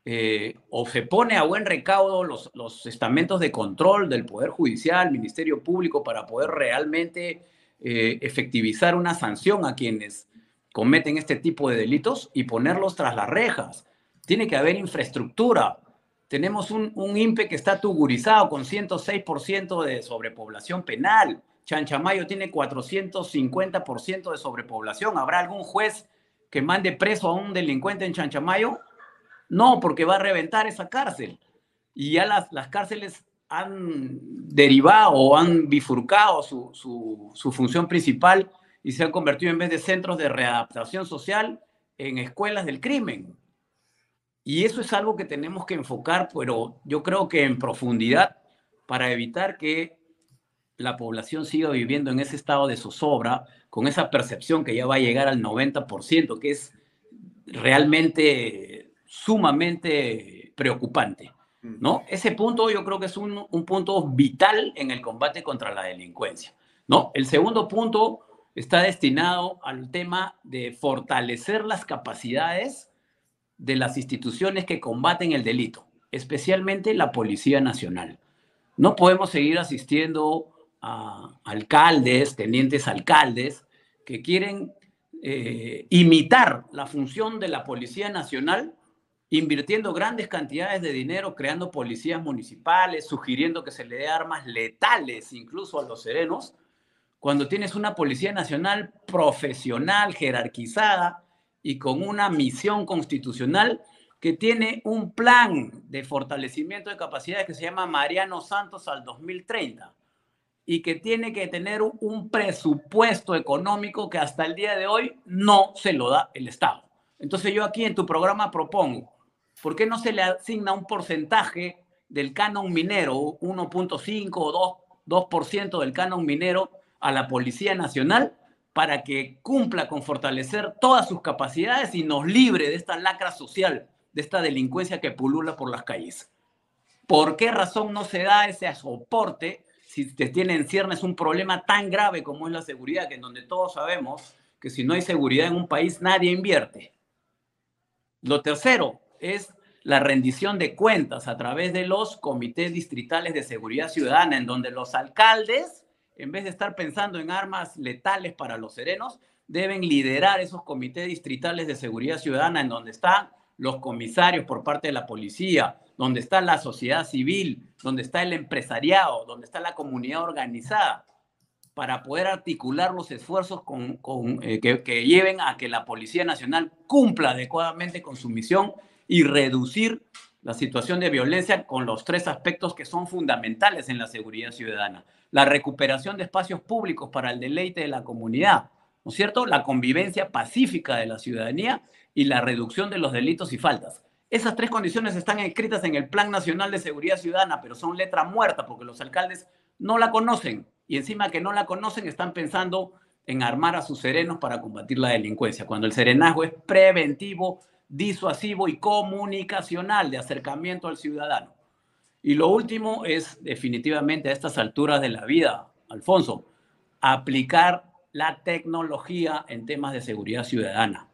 eh, o se pone a buen recaudo los, los estamentos de control del Poder Judicial, Ministerio Público, para poder realmente eh, efectivizar una sanción a quienes cometen este tipo de delitos y ponerlos tras las rejas. Tiene que haber infraestructura. Tenemos un, un INPE que está tugurizado con 106% de sobrepoblación penal. Chanchamayo tiene 450% de sobrepoblación. ¿Habrá algún juez que mande preso a un delincuente en Chanchamayo? No, porque va a reventar esa cárcel. Y ya las, las cárceles han derivado o han bifurcado su, función principal y se han convertido en vez de centros de readaptación social en escuelas del crimen. Y eso es algo que tenemos que enfocar, pero yo creo que en profundidad para evitar que la población siga viviendo en ese estado de zozobra, con esa percepción que ya va a llegar al 90%, que es realmente sumamente preocupante. ¿No? Ese punto yo creo que es un, punto vital en el combate contra la delincuencia, ¿no? El segundo punto está destinado al tema de fortalecer las capacidades de las instituciones que combaten el delito, especialmente la Policía Nacional. No podemos seguir asistiendo a alcaldes, tenientes alcaldes, que quieren eh, imitar la función de la Policía Nacional, invirtiendo grandes cantidades de dinero, creando policías municipales, sugiriendo que se le dé armas letales incluso a los serenos, cuando tienes una Policía Nacional profesional, jerarquizada y con una misión constitucional que tiene un plan de fortalecimiento de capacidades que se llama Mariano Santos al 2030 y que tiene que tener un presupuesto económico que hasta el día de hoy no se lo da el Estado. Entonces yo aquí en tu programa propongo, ¿por qué no se le asigna un porcentaje del canon minero, 1.5 o 2%, 2 del canon minero a la Policía Nacional para que cumpla con fortalecer todas sus capacidades y nos libre de esta lacra social, de esta delincuencia que pulula por las calles. ¿Por qué razón no se da ese soporte si te tiene en ciernes un problema tan grave como es la seguridad, que en donde todos sabemos que si no hay seguridad en un país nadie invierte? Lo tercero es la rendición de cuentas a través de los comités distritales de seguridad ciudadana, en donde los alcaldes en vez de estar pensando en armas letales para los serenos, deben liderar esos comités distritales de seguridad ciudadana en donde están los comisarios por parte de la policía, donde está la sociedad civil, donde está el empresariado, donde está la comunidad organizada, para poder articular los esfuerzos eh, que lleven a que la Policía Nacional cumpla adecuadamente con su misión y reducir la situación de violencia con los tres aspectos que son fundamentales en la seguridad ciudadana la recuperación de espacios públicos para el deleite de la comunidad, ¿no es cierto? La convivencia pacífica de la ciudadanía y la reducción de los delitos y faltas. Esas tres condiciones están escritas en el Plan Nacional de Seguridad Ciudadana, pero son letra muerta porque los alcaldes no la conocen y encima que no la conocen están pensando en armar a sus serenos para combatir la delincuencia, cuando el serenazgo es preventivo, disuasivo y comunicacional de acercamiento al ciudadano. Y lo último es definitivamente a estas alturas de la vida, Alfonso, aplicar la tecnología en temas de seguridad ciudadana.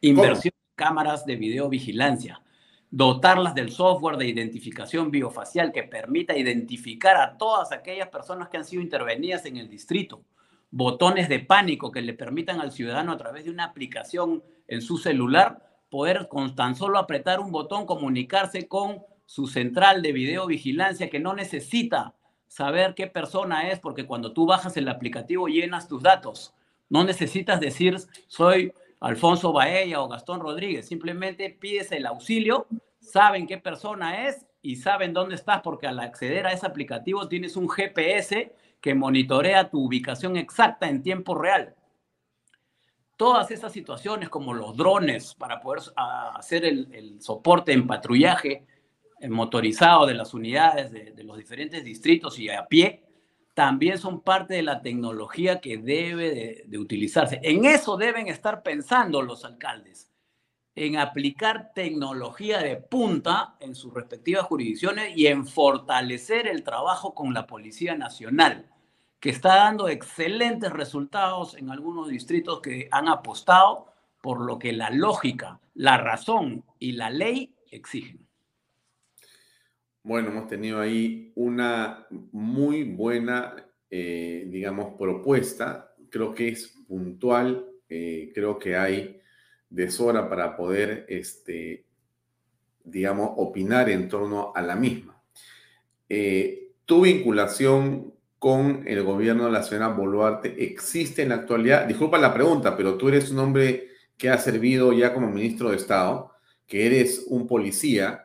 Inversión en cámaras de videovigilancia, dotarlas del software de identificación biofacial que permita identificar a todas aquellas personas que han sido intervenidas en el distrito, botones de pánico que le permitan al ciudadano a través de una aplicación en su celular poder con tan solo apretar un botón comunicarse con su central de videovigilancia que no necesita saber qué persona es, porque cuando tú bajas el aplicativo llenas tus datos. No necesitas decir soy Alfonso Baella o Gastón Rodríguez, simplemente pides el auxilio, saben qué persona es y saben dónde estás, porque al acceder a ese aplicativo tienes un GPS que monitorea tu ubicación exacta en tiempo real. Todas esas situaciones como los drones para poder ah, hacer el, soporte en patrullaje, motorizado de las unidades de, los diferentes distritos y a pie, también son parte de la tecnología que debe de, utilizarse. En eso deben estar pensando los alcaldes, en aplicar tecnología de punta en sus respectivas jurisdicciones y en fortalecer el trabajo con la Policía Nacional, que está dando excelentes resultados en algunos distritos que han apostado por lo que la lógica, la razón y la ley exigen. Bueno, hemos tenido ahí una muy buena, eh, digamos, propuesta. Creo que es puntual. Eh, creo que hay deshora para poder, este, digamos, opinar en torno a la misma. Eh, ¿Tu vinculación con el gobierno de la señora Boluarte existe en la actualidad? Disculpa la pregunta, pero tú eres un hombre que ha servido ya como ministro de Estado, que eres un policía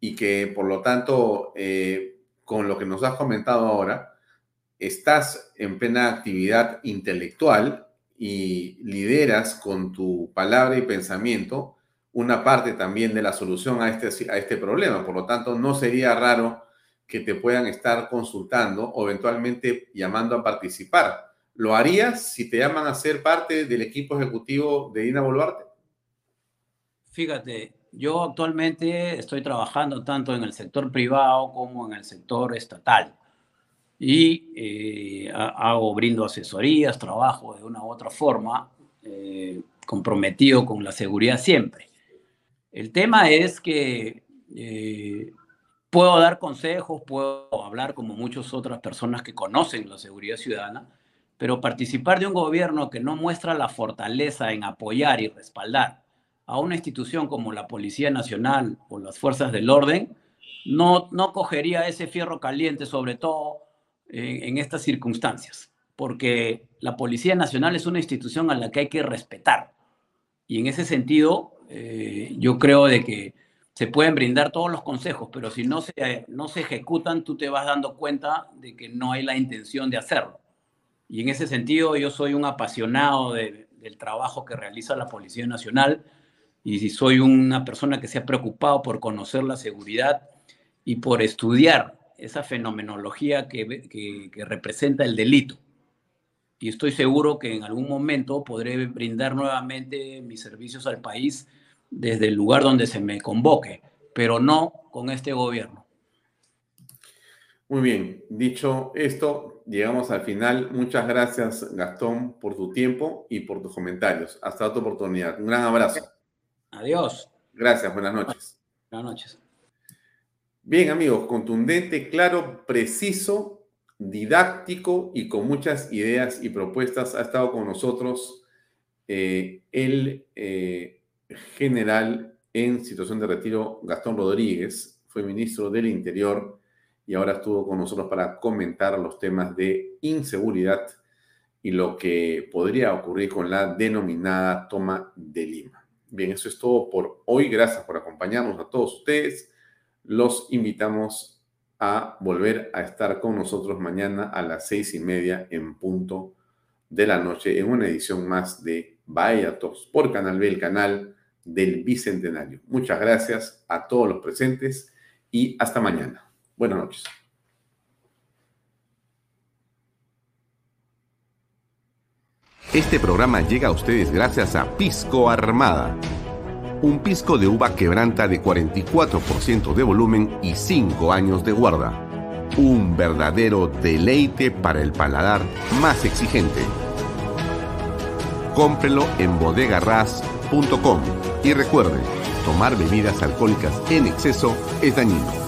y que por lo tanto, eh, con lo que nos has comentado ahora, estás en plena actividad intelectual y lideras con tu palabra y pensamiento una parte también de la solución a este, a este problema. Por lo tanto, no sería raro que te puedan estar consultando o eventualmente llamando a participar. ¿Lo harías si te llaman a ser parte del equipo ejecutivo de Dina Boluarte? Fíjate, yo actualmente estoy trabajando tanto en el sector privado como en el sector estatal. y eh, hago, brindo asesorías, trabajo de una u otra forma, eh, comprometido con la seguridad siempre. El tema es que eh, puedo dar consejos, puedo hablar como muchas otras personas que conocen la seguridad ciudadana, pero participar de un gobierno que no muestra la fortaleza en apoyar y respaldar a una institución como la Policía Nacional o las Fuerzas del Orden, no, no cogería ese fierro caliente, sobre todo en, estas circunstancias, porque la Policía Nacional es una institución a la que hay que respetar. Y en ese sentido, eh, yo creo de que se pueden brindar todos los consejos, pero si no se, no se ejecutan, tú te vas dando cuenta de que no hay la intención de hacerlo. Y en ese sentido, yo soy un apasionado del trabajo que realiza la Policía Nacional y soy una persona que se ha preocupado por conocer la seguridad y por estudiar esa fenomenología que, representa el delito. Y estoy seguro que en algún momento podré brindar nuevamente mis servicios al país desde el lugar donde se me convoque, pero no con este gobierno. Muy bien, dicho esto, llegamos al final. Muchas gracias, Gastón, por tu tiempo y por tus comentarios. Hasta otra oportunidad. Un gran abrazo. Adiós. Gracias, buenas noches. Buenas noches. Bien, amigos, contundente, claro, preciso, didáctico y con muchas ideas y propuestas ha estado con nosotros eh, el eh, general en situación de retiro, Gastón Rodríguez, fue ministro del Interior y ahora estuvo con nosotros para comentar los temas de inseguridad y lo que podría ocurrir con la denominada toma de Lima. Bien, eso es todo por hoy. Gracias por acompañarnos a todos ustedes los invitamos a volver a estar con nosotros mañana a las seis y media en punto de la noche en una edición más de Bahía Talks por Canal B, el canal del Bicentenario. Muchas gracias a todos los presentes y hasta mañana. Buenas noches. Este programa llega a ustedes gracias a Pisco Armada un pisco de uva quebranta de 44% de volumen y 5 años de guarda. Un verdadero deleite para el paladar más exigente. Cómprelo en bodegarras.com y recuerde, tomar bebidas alcohólicas en exceso es dañino.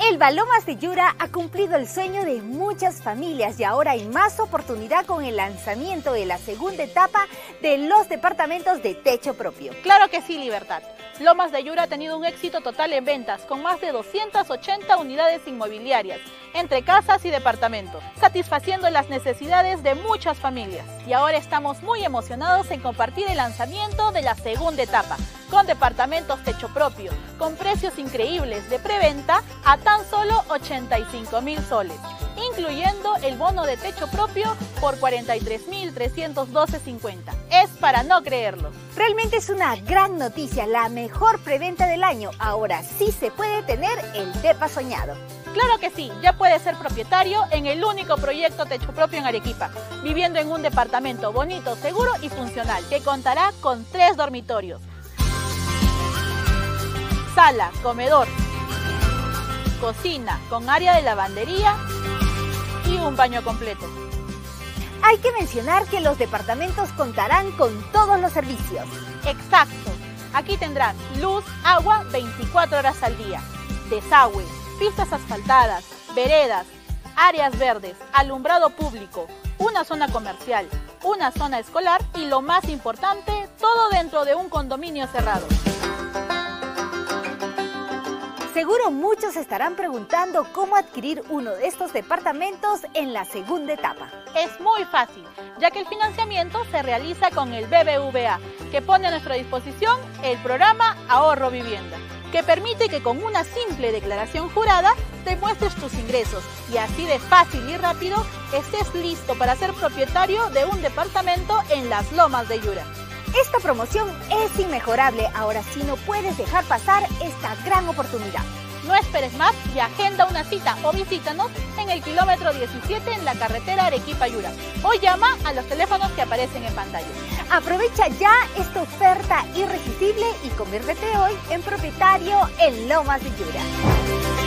El Balomas de Yura ha cumplido el sueño de muchas familias y ahora hay más oportunidad con el lanzamiento de la segunda etapa de los departamentos de techo propio. Claro que sí, Libertad. Lomas de Yura ha tenido un éxito total en ventas, con más de 280 unidades inmobiliarias, entre casas y departamentos, satisfaciendo las necesidades de muchas familias. Y ahora estamos muy emocionados en compartir el lanzamiento de la segunda etapa, con departamentos techo propio, con precios increíbles de preventa a tan solo 85 mil soles, incluyendo el bono de techo propio por 43.312.50. Es para no creerlo. Realmente es una gran noticia, la mejor preventa del año. Ahora sí se puede tener el DEPA soñado. Claro que sí, ya puedes ser propietario en el único proyecto techo propio en Arequipa, viviendo en un departamento bonito, seguro y funcional, que contará con tres dormitorios, sala, comedor, cocina con área de lavandería y un baño completo. Hay que mencionar que los departamentos contarán con todos los servicios. Exacto. Aquí tendrás luz, agua 24 horas al día, desagüe, pistas asfaltadas, veredas, áreas verdes, alumbrado público, una zona comercial, una zona escolar y lo más importante, todo dentro de un condominio cerrado. Seguro muchos estarán preguntando cómo adquirir uno de estos departamentos en la segunda etapa. Es muy fácil, ya que el financiamiento se realiza con el BBVA, que pone a nuestra disposición el programa Ahorro Vivienda, que permite que con una simple declaración jurada demuestres tus ingresos y así de fácil y rápido estés listo para ser propietario de un departamento en las lomas de Yura. Esta promoción es inmejorable, ahora sí no puedes dejar pasar esta gran oportunidad. No esperes más y agenda una cita o visítanos en el kilómetro 17 en la carretera Arequipa-Yura o llama a los teléfonos que aparecen en pantalla. Aprovecha ya esta oferta irresistible y conviértete hoy en propietario en Lomas de Yura.